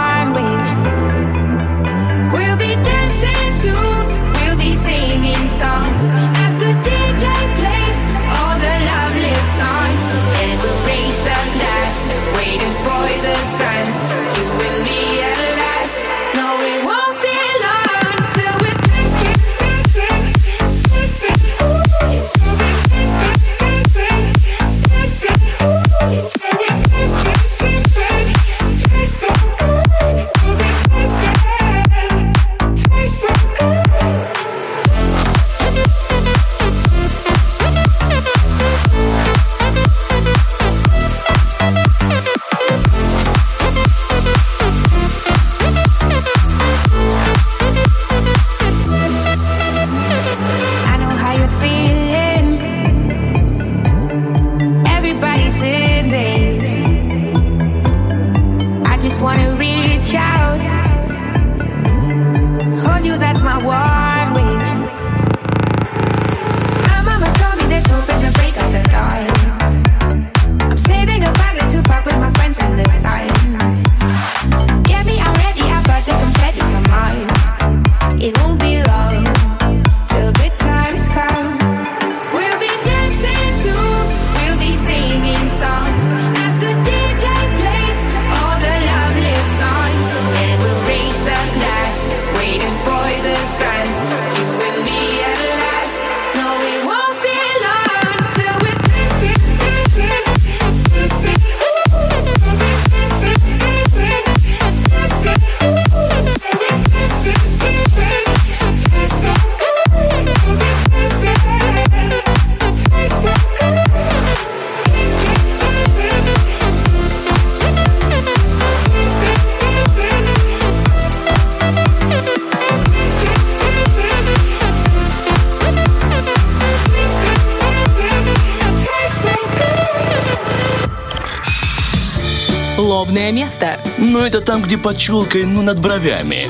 Это там, где под челкой, ну, над бровями.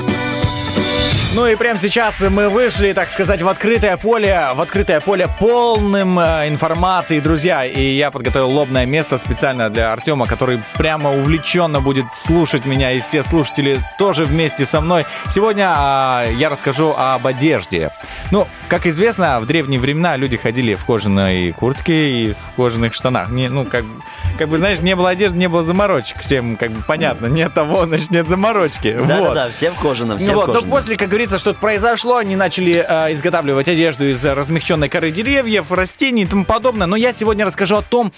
Ну и прямо сейчас мы вышли, так сказать, в открытое поле, в открытое поле полным э, информации, друзья. И я подготовил лобное место специально для Артема, который прямо увлеченно будет слушать меня, и все слушатели тоже вместе со мной. Сегодня а, я расскажу об одежде. Ну, как известно, в древние времена люди ходили в кожаной куртке и в кожаных штанах. Не, ну, как, как бы, знаешь, не было одежды, не было заморочек. Всем как бы понятно, нет того, значит, нет заморочки. Вот. Да-да-да, все в кожаном, все Ну в вот, но кожаном. после, как говорится, говорится, что-то произошло, они начали э, изготавливать одежду из размягченной коры деревьев, растений и тому подобное. Но я сегодня расскажу о том,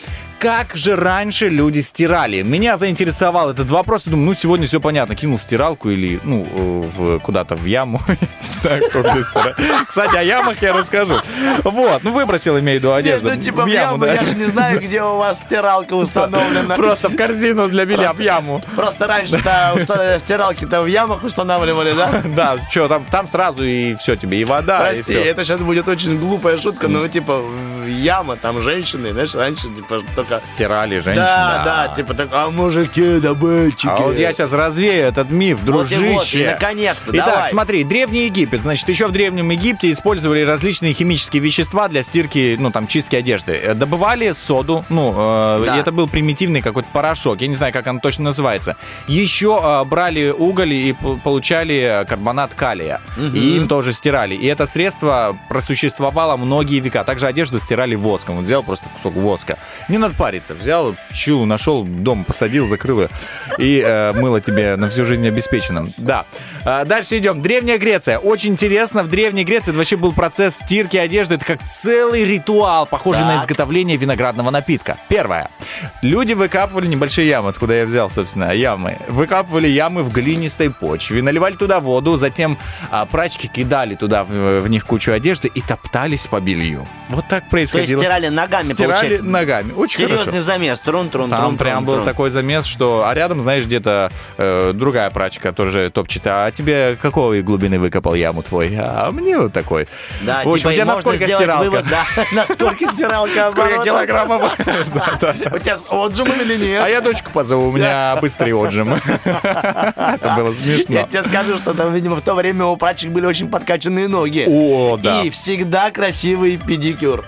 как же раньше люди стирали. Меня заинтересовал этот вопрос. Я думаю, ну сегодня все понятно. Кинул в стиралку или ну э, в- куда-то в яму. Кстати, о ямах я расскажу. Вот, ну выбросил, имею в виду одежду. Ну, типа в яму, я же не знаю, где у вас стиралка установлена. Просто в корзину для белья, в яму. Просто раньше-то стиралки-то в ямах устанавливали, да? Да, что там, сразу и все тебе, и вода, Прости, это сейчас будет очень глупая шутка, но типа яма, там женщины, знаешь, раньше типа только... Стирали женщин, Да, да. типа так, а мужики, добытчики. А вот я сейчас развею этот миф, Вот и дружище. вот, и наконец-то, Итак, давай. смотри, Древний Египет. Значит, еще в Древнем Египте использовали различные химические вещества для стирки, ну, там, чистки одежды. Э, Добывали соду, ну, э, Да. это был примитивный какой-то порошок. Я не знаю, как он точно называется. Еще э, брали уголь и получали карбонат калия. Мгм. И им тоже стирали. И это средство просуществовало многие века. Также одежду стирали воском. Вот взял просто кусок воска. Не надо париться. Взял пчелу, нашел, дом посадил, закрыл ее. И э, мыло тебе на всю жизнь обеспечено. Да. А, дальше идем. Древняя Греция. Очень интересно. В Древней Греции это вообще был процесс стирки одежды. Это как целый ритуал, похожий на Так. изготовление виноградного напитка. Первое. Люди выкапывали небольшие ямы, откуда я взял, собственно, ямы. Выкапывали ямы в глинистой почве, наливали туда воду, затем а, прачки кидали туда в, в них кучу одежды и топтались по белью. Вот так То есть происходило. стирали ногами, Стирали получается. ногами. Очень Серьезный хорошо. замес. Трун, трун, Там трун, прям трун, был трун. такой замес, что... А рядом, знаешь, где-то э, другая прачка тоже топчет. А тебе какой глубины выкопал яму твой? А мне вот такой. Да, В общем, типа, у тебя насколько стиралка? вывод, да, насколько стиралка Сколько килограммов? У тебя с отжимом или нет? А я дочку позову, у меня быстрый отжим. Это было Я смешно. тебе скажу, что там, видимо, в то время у прачек были очень подкачанные ноги. О, да. И всегда красивый педикюр.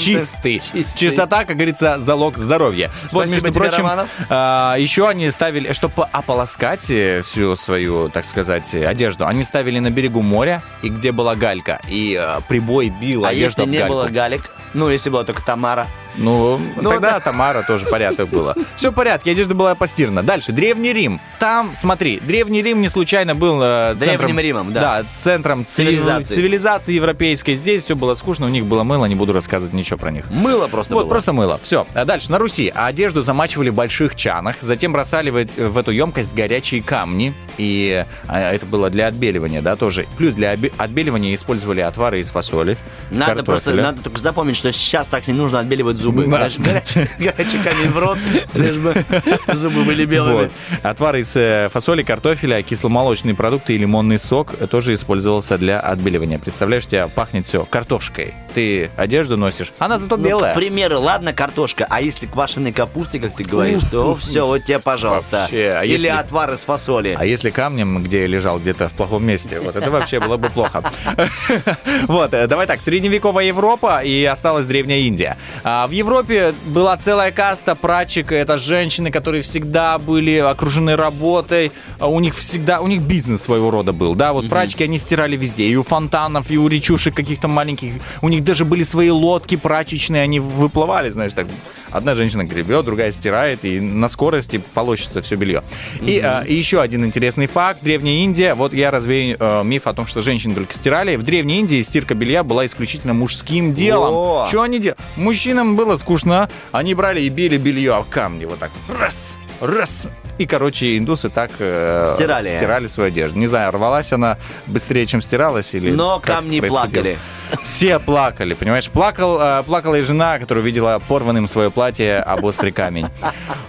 Чистый. Чистота, как говорится, залог здоровья. вот, между прочим, а, еще они ставили, чтобы ополоскать э, всю свою, так сказать, э, одежду, они ставили на берегу моря, и где была галька, и э, прибой бил А одежду если не было галек? Ну, если была только Тамара. Ну, Ну, тогда да. Тамара тоже порядок было. Все в порядке, одежда была постирана. Дальше, Древний Рим. Там, смотри, Древний Рим не случайно был э, Древним центром... Римом, да. Да, центром цивилизации. Цивилизации. европейской. Здесь все было скучно, у них было мыло, не буду рассказывать ничего про них. Мыло просто Вот, было. просто мыло. Все. А дальше, на Руси. Одежду замачивали в больших чанах, затем бросали в, в эту емкость горячие камни. И а, это было для отбеливания, да, тоже. Плюс для отбеливания использовали отвары из фасоли. Надо просто, картофеля. надо только запомнить, что сейчас так не нужно отбеливать зубы. Да. Горячий, горячий- камень в рот, лишь бы зубы были белыми. Вот. Отвар из э, фасоли, картофеля, кисломолочные продукты и лимонный сок тоже использовался для отбеливания. Представляешь, у тебя пахнет все картошкой. Ты одежду носишь, она зато Ну, белая. к примеру, ладно, картошка, а если квашеной капусты, как ты говоришь, то все, вот тебе, пожалуйста. Вообще, а Или если- отвар из фасоли. А если камнем, где я лежал где-то в плохом месте, вот это вообще было бы плохо. Вот, э, давай так, средневековая Европа и осталась Древняя Индия. А В Европе была целая каста прачек, это женщины, которые всегда были окружены работой, а у них всегда, у них бизнес своего рода был, да, вот прачки, они стирали везде, и у фонтанов, и у речушек каких-то маленьких, у них даже были свои лодки прачечные, они выплывали, знаешь, так, одна женщина гребет, другая стирает, и на скорости полощется все белье. И, а, еще один интересный факт. Древняя Индия, вот я развею э, миф о том, что женщины только стирали. В Древней Индии стирка белья была исключительно мужским делом. О! Что они делали? Мужчинам было скучно, они брали и били белье об камни, вот так, раз, раз. И, короче, индусы так э, Стирали. стирали свою одежду. Не знаю, рвалась она быстрее, чем стиралась или Но камни плакали. Все плакали, понимаешь? Плакал, э, плакала и жена, которая видела порванным свое платье об острый камень.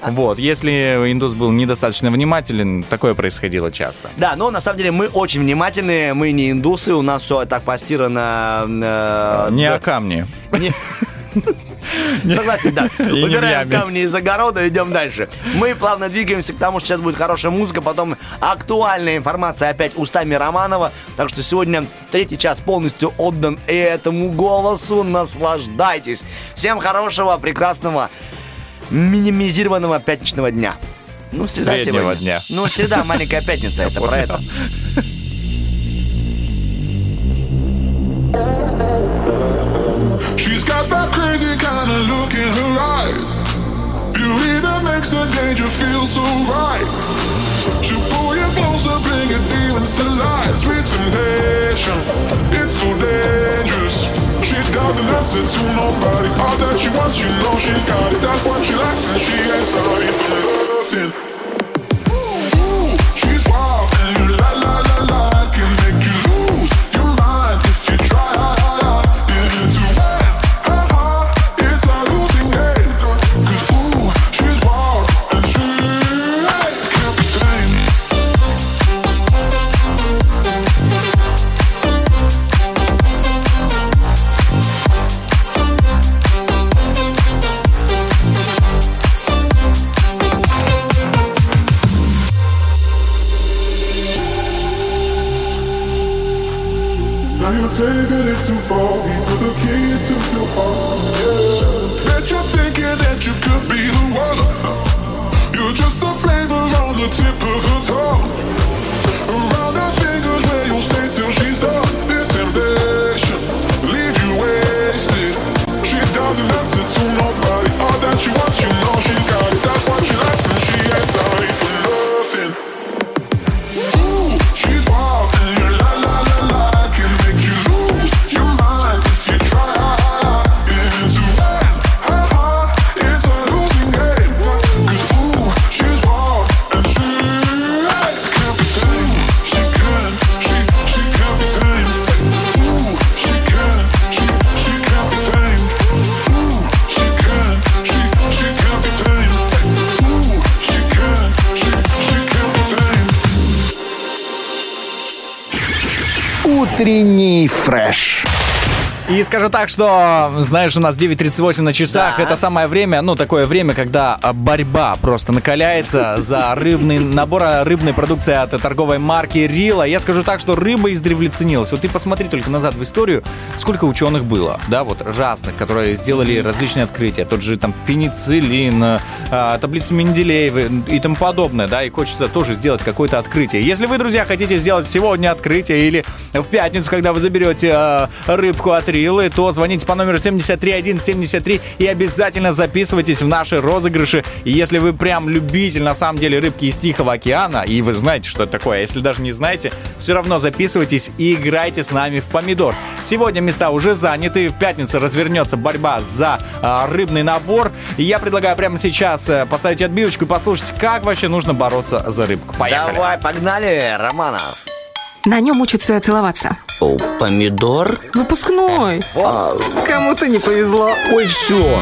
Вот, если индус был недостаточно внимателен, такое происходило часто. Да, но на самом деле мы очень внимательные, мы не индусы, у нас все так постирано. э, Не о камне. Не- Согласен, да. И не в Убираем яме. камни из огорода, идем дальше. Мы плавно двигаемся к тому, что сейчас будет хорошая музыка, потом актуальная информация опять устами Романова. Так что сегодня третий час полностью отдан этому голосу. Наслаждайтесь. Всем хорошего, прекрасного, минимизированного пятничного дня. Ну, среда Среднего сегодня. дня. Ну, среда, маленькая пятница, это про это. Makes the feel so right. She'll pull you closer, bring your demons to life. Sweet temptation, it's so dangerous. She doesn't answer to nobody. All that she wants, you know she got it. That's what she likes, and she ain't sorry for nothing. Скажу так, что, знаешь, у нас 9.38 на часах. Да. Это самое время, ну, такое время, когда а, борьба просто накаляется за рыбный набор а, рыбной продукции от торговой марки Рила. Я скажу так, что рыба издревле ценилась. Вот ты посмотри только назад в историю, сколько ученых было, да, вот разных, которые сделали различные открытия. Тот же там пенициллин, а, таблица Менделеева и тому подобное, да, и хочется тоже сделать какое-то открытие. Если вы, друзья, хотите сделать сегодня открытие или в пятницу, когда вы заберете рыбку от Рилы, то звоните по номеру 73173 и обязательно записывайтесь в наши розыгрыши. И если вы прям любитель, на самом деле, рыбки из Тихого океана, и вы знаете, что это такое, а если даже не знаете, все равно записывайтесь и играйте с нами в помидор. Сегодня места уже заняты, в пятницу развернется борьба за а, рыбный набор. И я предлагаю прямо сейчас э, поставить отбивочку и послушать, как вообще нужно бороться за рыбку. Поехали. Давай, погнали, Романов. На нем учатся целоваться. О, помидор? Выпускной. Кому-то не повезло. Ой, все.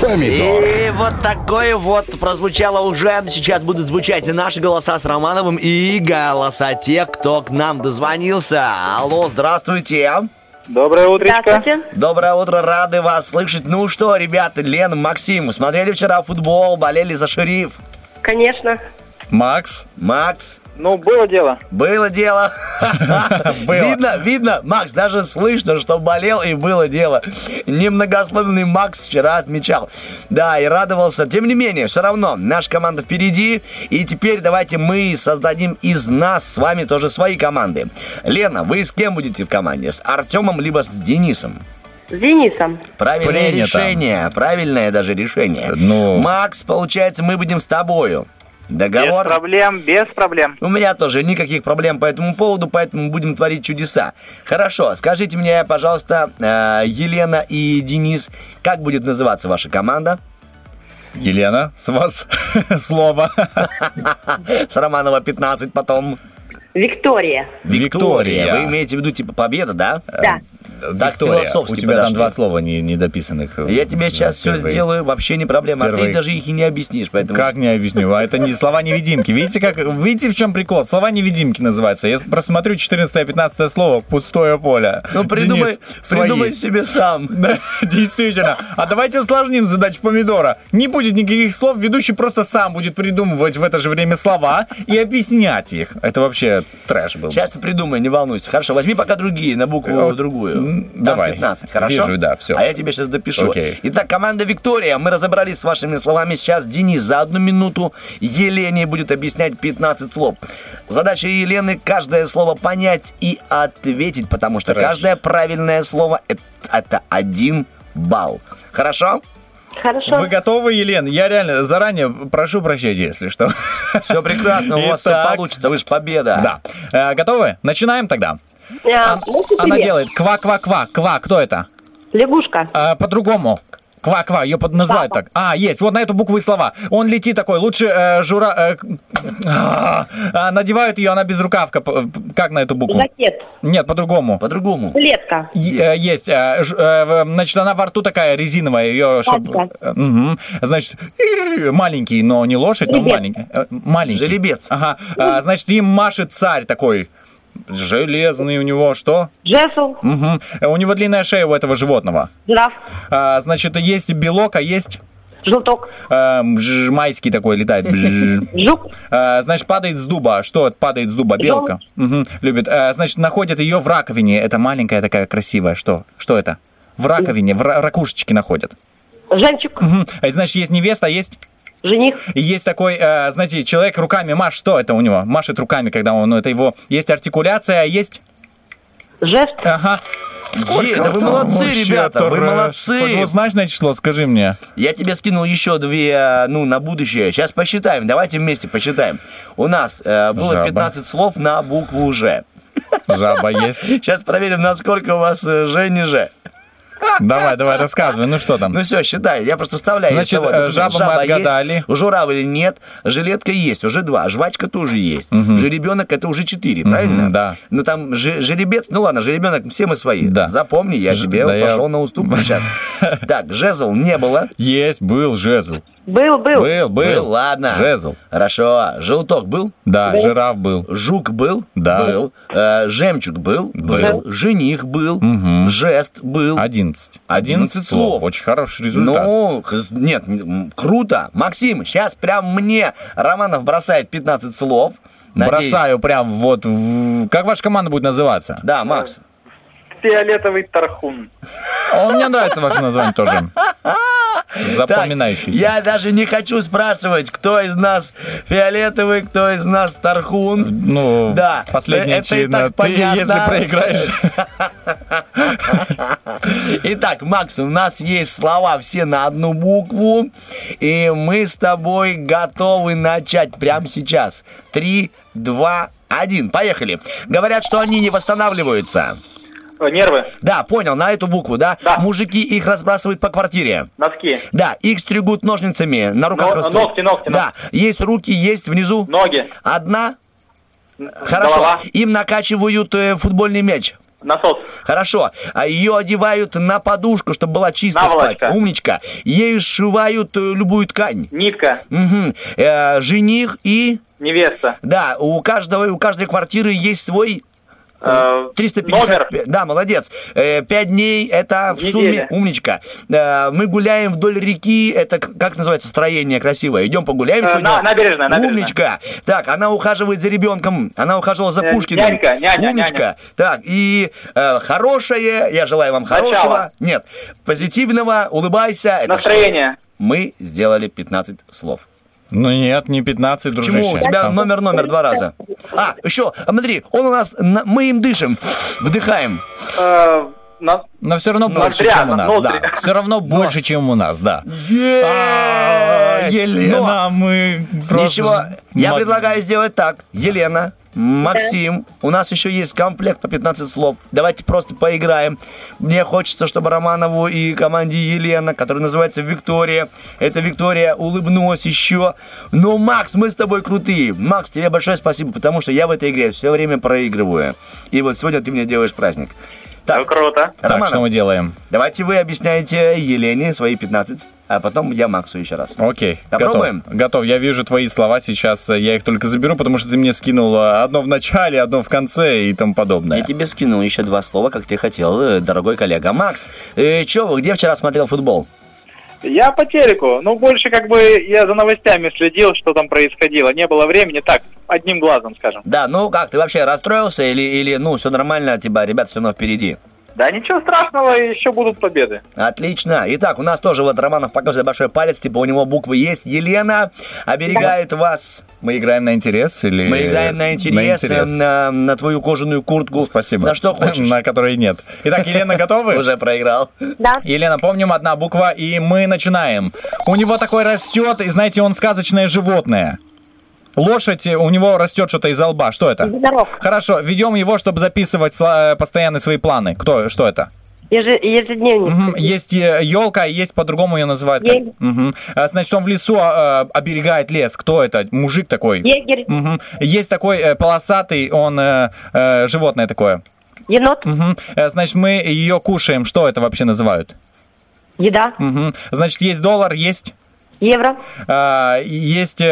Помидор. И вот такое вот прозвучало уже. Сейчас будут звучать и наши голоса с Романовым, и голоса тех, кто к нам дозвонился. Алло, здравствуйте. Доброе. Здравствуйте. Доброе утро, рады вас слышать. Ну что, ребята, Лена, Максим, смотрели вчера футбол, болели за шериф? Конечно. Макс? Макс? Ну, было дело. Было дело. Видно, видно, Макс, даже слышно, что болел и было дело. Немногословный Макс вчера отмечал. Да, и радовался. Тем не менее, все равно, наша команда впереди. И теперь давайте мы создадим из нас с вами тоже свои команды. Лена, вы с кем будете в команде? С Артемом либо с Денисом? С Денисом. Правильное Принято. решение. Правильное даже решение. Ну. Макс, получается, мы будем с тобою. Без Договор? проблем, без проблем. У меня тоже никаких проблем по этому поводу, поэтому будем творить чудеса. Хорошо, скажите мне, пожалуйста, э, Елена и Денис, как будет называться ваша команда? Елена, с вас слово. С Романова 15 потом. Виктория. Виктория. Вы имеете в виду типа победа, да? Да. Так философски у тебя там подошли. два слова не, недописанных. Я тебе сейчас все Первый. сделаю, вообще не проблема. А ты даже их и не объяснишь, поэтому... Как не объясню? А это не слова-невидимки. Видите, как, видите, в чем прикол? Слова-невидимки называются. Я просмотрю 14-15 слово «пустое поле». Ну, придумай, Денис, придумай себе сам. Да, действительно. А давайте усложним задачу помидора. Не будет никаких слов, ведущий просто сам будет придумывать в это же время слова и объяснять их. Это вообще трэш был. Сейчас придумай, не волнуйся. Хорошо, возьми пока другие, на букву Э, другую. Там давай. 15, хорошо? Вижу, да, всё. А я тебе сейчас допишу. Окей. Итак, команда Виктория. Мы разобрались с вашими словами. Сейчас Денис за одну минуту Елене будет объяснять 15 слов. Задача Елены каждое слово понять и ответить, потому что Трэш. каждое правильное слово это, это один балл. Хорошо? Хорошо. Вы готовы, Елена? Я реально заранее прошу прощения, если что. Все прекрасно, у вас все получится, вы же победа. Да. Э, Готовы? Начинаем тогда. А, ну, Она делает ква-ква-ква. Ква, кто это? Лягушка. А, по-другому. Ква-ква, ее под назвать так. А, есть, вот на эту букву и слова. Он летит такой, лучше э, жура... э, а, а, надевают ее, она без рукавка. Как на эту букву? Жакет. Нет, по-другому. По-другому. Жилетка. Е- э, Есть. э, ж- э, Значит, она во рту такая резиновая. Ее, э, мгм. Значит, маленький, но не лошадь, но Жеребец. маленький. Э, Маленький. Жеребец. Ага. А, Значит, им машет царь такой. Железный у него что? Жезл. Мгм. У него длинная шея у этого животного. Жираф. А, значит, есть белок, а есть... Желток. эм, ж- майский такой летает. Жук. А, значит, падает с дуба. Что падает с дуба? Белка. Мгм, Любит. А, значит, находят ее в раковине. Это маленькая такая красивая. Что? Что это? В раковине, в ра- ракушечке находят. Жемчуг. Мгм. А, Значит, есть невеста, а есть... Жених. И есть такой, э, знаете, человек руками машет. Что это у него? Машет руками, когда он, ну, это его... Есть артикуляция, а есть... Жест. Ага. Е, да вы молодцы, ребята, вы молодцы. Двузначное число, скажи мне. Я тебе скинул еще две, ну, на будущее. Сейчас посчитаем. Давайте вместе посчитаем. У нас э, было Жаба. 15 слов на букву Ж. Жаба есть. Сейчас проверим, насколько у вас э, Ж не Ж. Давай, давай, рассказывай. Ну что там? Ну все, считай, я просто вставляю. Значит, э, жаба мы отгадали. журавль нет, жилетка есть, уже два, жвачка тоже есть, жеребенок это уже четыре, правильно? да. Ну там же- жеребец, ну ладно, жеребенок, все мы свои. Да. Запомни, я тебе пошел на уступку сейчас. Так, жезл не было. Есть, был жезл. Был, был. Был, был. ладно. Жезл. Хорошо. Желток был? Да, Был. жираф был. Жук был? Да. Был. Э, жемчуг был? Был. Жених был? Мгм. Жест был? 11. 11 слов. Очень хороший результат. Ну, нет, круто. Максим, сейчас прям мне Романов бросает 15 слов. Надеюсь- Бросаю прям вот... в- Как ваша команда будет называться? Да, Макс. Фиолетовый тархун. О, мне нравится ваше название тоже. Запоминающийся. Я даже не хочу спрашивать, кто из нас фиолетовый, кто из нас тархун. Ну, Да, последняя чина. так Ты, понятно. если проиграешь... Итак, Макс, у нас есть слова все на одну букву, и мы с тобой готовы начать прямо сейчас. Три, два, один. Поехали. Говорят, что они не восстанавливаются. Э, Нервы. Да, понял, на эту букву, да? Да. Мужики их разбрасывают по квартире. Носки. Да, их стригут ножницами, на руках Но- растут. ногти, ногти, Да, есть руки, есть внизу. Ноги. Одна. Хорошо. Голова. Им накачивают э, футбольный мяч. Насос. Хорошо. А ее одевают на подушку, чтобы была чисто Наволочка. спать. Умничка. Ею сшивают э, любую ткань. Нитка. Мгм. Э, жених и... Невеста. Да, у каждого, у каждой квартиры есть свой... Э, 350. номер. Да, молодец. Э, Пять дней это в Неделя. сумме. Умничка. Э, Мы гуляем вдоль реки. Это как называется строение красивое? Идем погуляем Э, сегодня? на- набережная, набережная. Умничка. Так, она ухаживает за ребенком. Она ухаживала за Э, Пушкиным. нянька, няня, Умничка. няня. Так, и э, хорошее. Я желаю вам Начало. хорошего. Нет, позитивного. Улыбайся. Это Настроение. что? Мы сделали 15 слов. Ну нет, не 15, дружище. Почему? У тебя Там- номер-номер два раза. А, еще, а, смотри, он у нас, на- мы им дышим, вдыхаем. Э, на- Но все равно больше, Ноздря, чем у нас, да. Все равно больше, чем у нас, да. А, Есть! Елена, мы просто Ничего, я предлагаю сделать так. Елена, Максим, у нас еще есть комплект по 15 слов. Давайте просто поиграем. Мне хочется, чтобы Романову и команде Елена, которая называется Виктория, эта Виктория улыбнулась еще. Но, Макс, мы с тобой крутые. Макс, тебе большое спасибо, потому что я в этой игре все время проигрываю. И вот сегодня ты мне делаешь праздник. Так, круто. Так, что мы делаем? давайте вы объясняете Елене свои 15, а потом я Максу еще раз. Окей, Попробуем? готов. Готов. Я вижу твои слова сейчас, э, я их только заберу, потому что ты мне скинул э, одно в начале, одно в конце и тому подобное. Я тебе скинул еще два слова, как ты хотел, э, дорогой коллега. Макс, э, чё вы, где вчера смотрел футбол? Я по телеку. Ну, больше как бы я за новостями следил, что там происходило. Не было времени. Так, одним глазом, скажем. Да, ну как, ты вообще расстроился или, или ну, все нормально, тебя, ребят, все равно впереди? Да ничего страшного, еще будут победы. Отлично. Итак, у нас тоже вот Романов показывает большой палец, типа у него буквы есть. Елена оберегает вас. Мы играем на интерес или... Мы играем на интерес, э, На, на твою кожаную куртку. Спасибо. На что хочешь. На которой нет. Итак, Елена, готовы? Уже проиграл. Да. Елена, помним одна буква, и мы начинаем. У него такой растет, и знаете, он сказочное животное. Лошадь, э, у него растет что-то из лба. Что это? Единорог. Хорошо, ведем его, чтобы записывать э, постоянно свои планы. Кто, что это? Еже- ежедневник. Мгм, Есть елка, есть по-другому ее называют. как-. А, Значит, он в лесу а, оберегает лес. Кто это? Мужик такой. Егерь. Мгм. Есть такой э, полосатый, он э, э, животное такое. Енот. Э, Значит, мы ее кушаем. Что это вообще называют? Еда. Мгм. Значит, есть доллар, есть. Евро. а, есть э,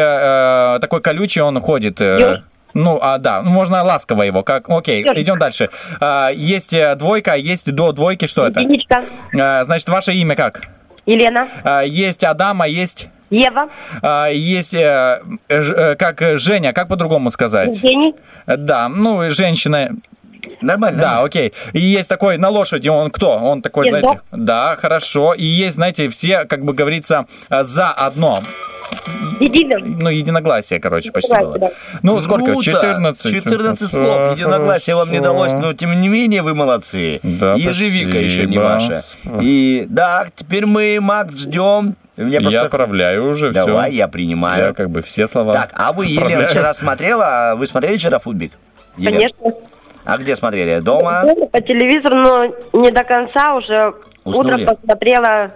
э, такой колючий, он ходит. э, Ёж. ну, а, да, ну, можно ласково его, как, окей, Ёжик. идем дальше. А, есть э, двойка, есть до двойки, что это? Единичка. А, значит, ваше имя как? Елена. А, есть Адама, есть... Ева. а, есть, э, ж- э, как э, Женя, как по-другому сказать? Евгений. Э, Да, ну, женщина... Нормально. Да, окей. И есть такой на лошади, он кто? Он такой, Ездок. знаете... Да, хорошо. И есть, знаете, все, как бы говорится, э, за одно. Единый. Ну, единогласие, короче, почти Согласен, было. да. Ну, сколько? Круто. 14. 14 слов. Единогласие вам не далось, но тем не менее вы молодцы. Да, Ежевика еще не спасибо. ваша. И да, теперь мы, Макс, ждем. Мне Я просто... отправляю уже все. Давай, я принимаю. Я как бы все слова Так, а вы, Елена, вчера смотрела? Вы смотрели вчера футбик? Елена? Конечно. А где смотрели? Дома? По телевизору, но не до конца уже. Уснули? Утром посмотрела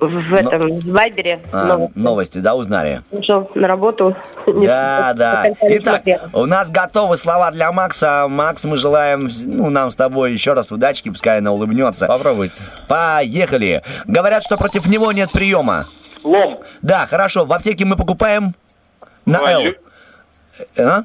в этом, в Вайбере. А, новости. новости, да, узнали? Ушел на работу. Да, да. Итак, у нас готовы слова для Макса. Макс, мы желаем, ну, нам с тобой еще раз удачки, пускай она улыбнется. Попробуйте. Поехали. Говорят, что против него нет приема. Лом. Да, хорошо. В аптеке мы покупаем на Ну, а Л. лю- А?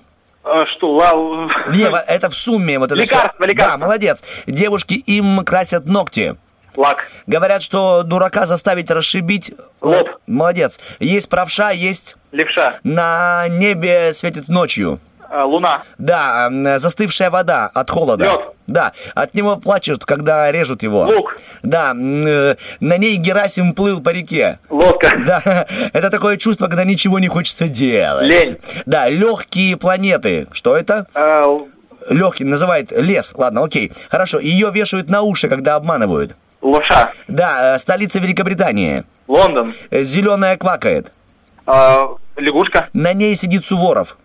А, что, вау. Не, это в сумме. Вот это Лекарство, всё. лекарство. Да, молодец. Девушки им красят ногти. Лак. Говорят, что дурака заставить расшибить. Лоб. Молодец. Есть правша, есть Левша. на небе светит ночью. А, луна. Да, м, застывшая вода от холода. Лёд. Да, от него плачут, когда режут его. Лук. Да, э, на ней Герасим плыл по реке. Лодка. Да, это такое чувство, когда ничего не хочется делать. Лень. Да, легкие планеты. Что это? Легкий, называет лес. Ладно, окей. Хорошо, ее вешают на уши, когда обманывают. лоша. Да, э, столица Великобритании. Лондон. Зеленая квакает. А, лягушка. На ней сидит Суворов.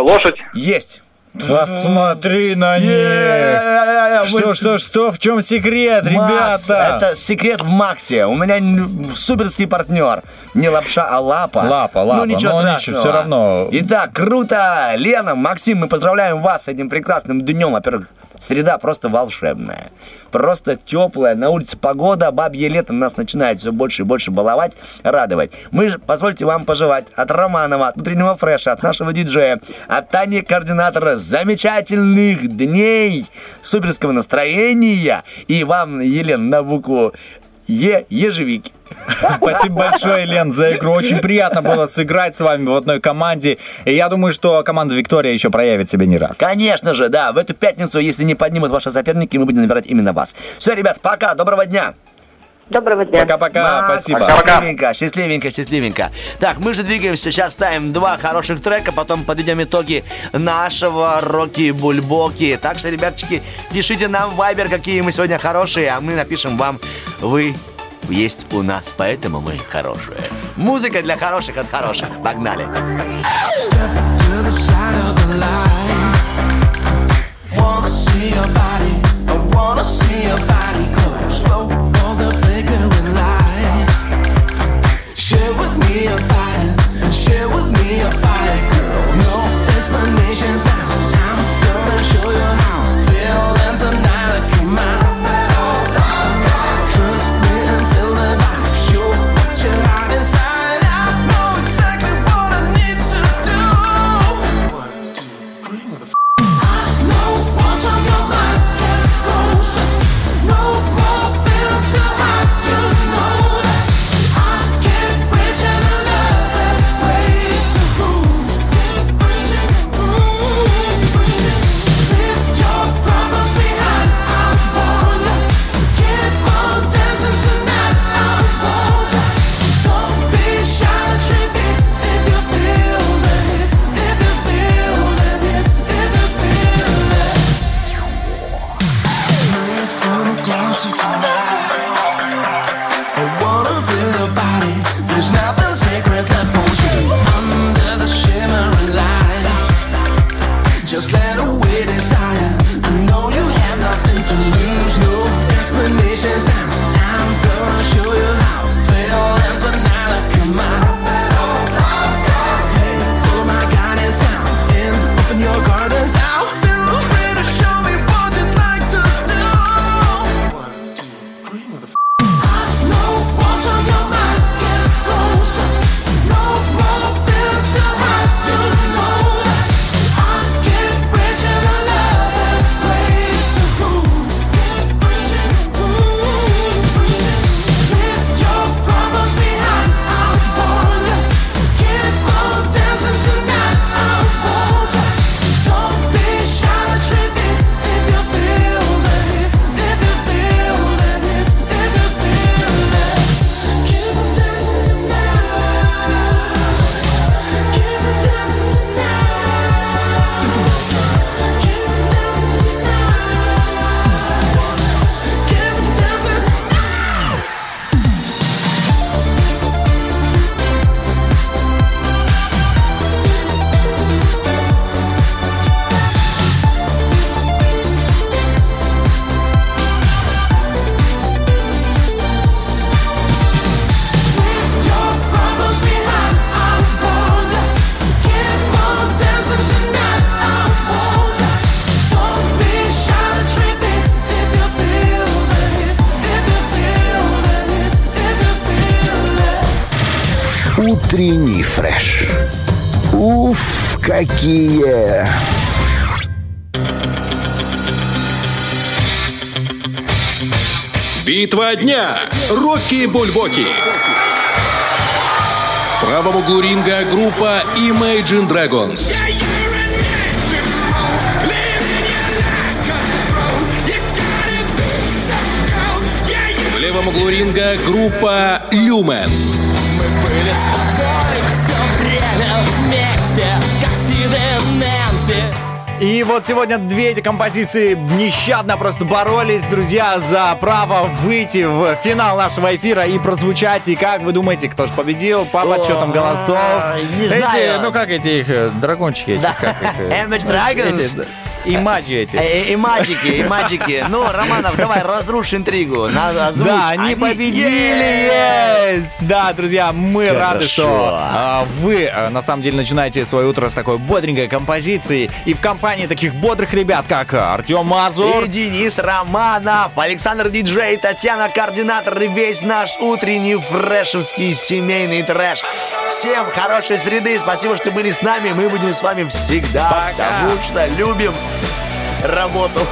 Лошадь. Есть. Посмотри на них. Что, что, что, в чем секрет, Макс, ребята? это секрет в Максе. У меня суперский партнер. Не лапша, а лапа. Лапа, лапа. Ну ничего Но страшного. всё равно. Итак, круто. Лена, Максим, мы поздравляем вас с этим прекрасным днем. Во-первых, среда просто волшебная. Просто теплая. На улице погода. Бабье лето нас начинает все больше и больше баловать, радовать. Мы же, позвольте вам пожелать от Романова, от утреннего фреша, от нашего диджея, от Тани, координатора, замечательных дней, суперского настроения. И вам, Елена, на букву Е, ежевики. Спасибо большое, Лен, за игру. Очень приятно было сыграть с вами в одной команде. И я думаю, что команда Виктория еще проявит себя не раз. Конечно же, да. В эту пятницу, если не поднимут ваши соперники, мы будем набирать именно вас. Все, ребят, пока, доброго дня. Доброго дня. Пока-пока, Макс, спасибо. Счастливенько, счастливенько, счастливенько. Так, мы же двигаемся, сейчас ставим два хороших трека, потом подведем итоги нашего Роки-Бульбоки. Так что, ребяточки, пишите нам в Viber, какие мы сегодня хорошие, а мы напишем вам, вы есть у нас, поэтому мы хорошие. Музыка для хороших от хороших. Погнали. Wanna see your body, I wanna see your body close. Glow share with me Рокки Бульбоки. В правом углу ринга группа Imagine Dragons. В левом углу ринга группа Люмен. Были с тобой И вот сегодня две эти композиции нещадно просто боролись, друзья, за право выйти в финал нашего эфира и прозвучать. И как вы думаете, кто же победил по подсчетам голосов? не Эти, знаю. ну как эти их э, драгончики эти? Да. как их, э, Image Dragons. эти, И маджи эти. Э, И маджики, и маджики. Ну, Романов, давай, разрушь интригу. Надо озвучь. Да, они победили! Yes! Да, друзья, мы Хорошо. рады, что а, вы а, на самом деле начинаете свое утро с такой бодренькой композицией и в компании таких бодрых ребят, как Артем Мазур. И Денис Романов, Александр Диджей, Татьяна Координатор и весь наш утренний фрешевский семейный трэш. Всем хорошей среды, спасибо, что были с нами. Мы будем с вами всегда, потому что любим работу.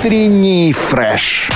Утренний фреш.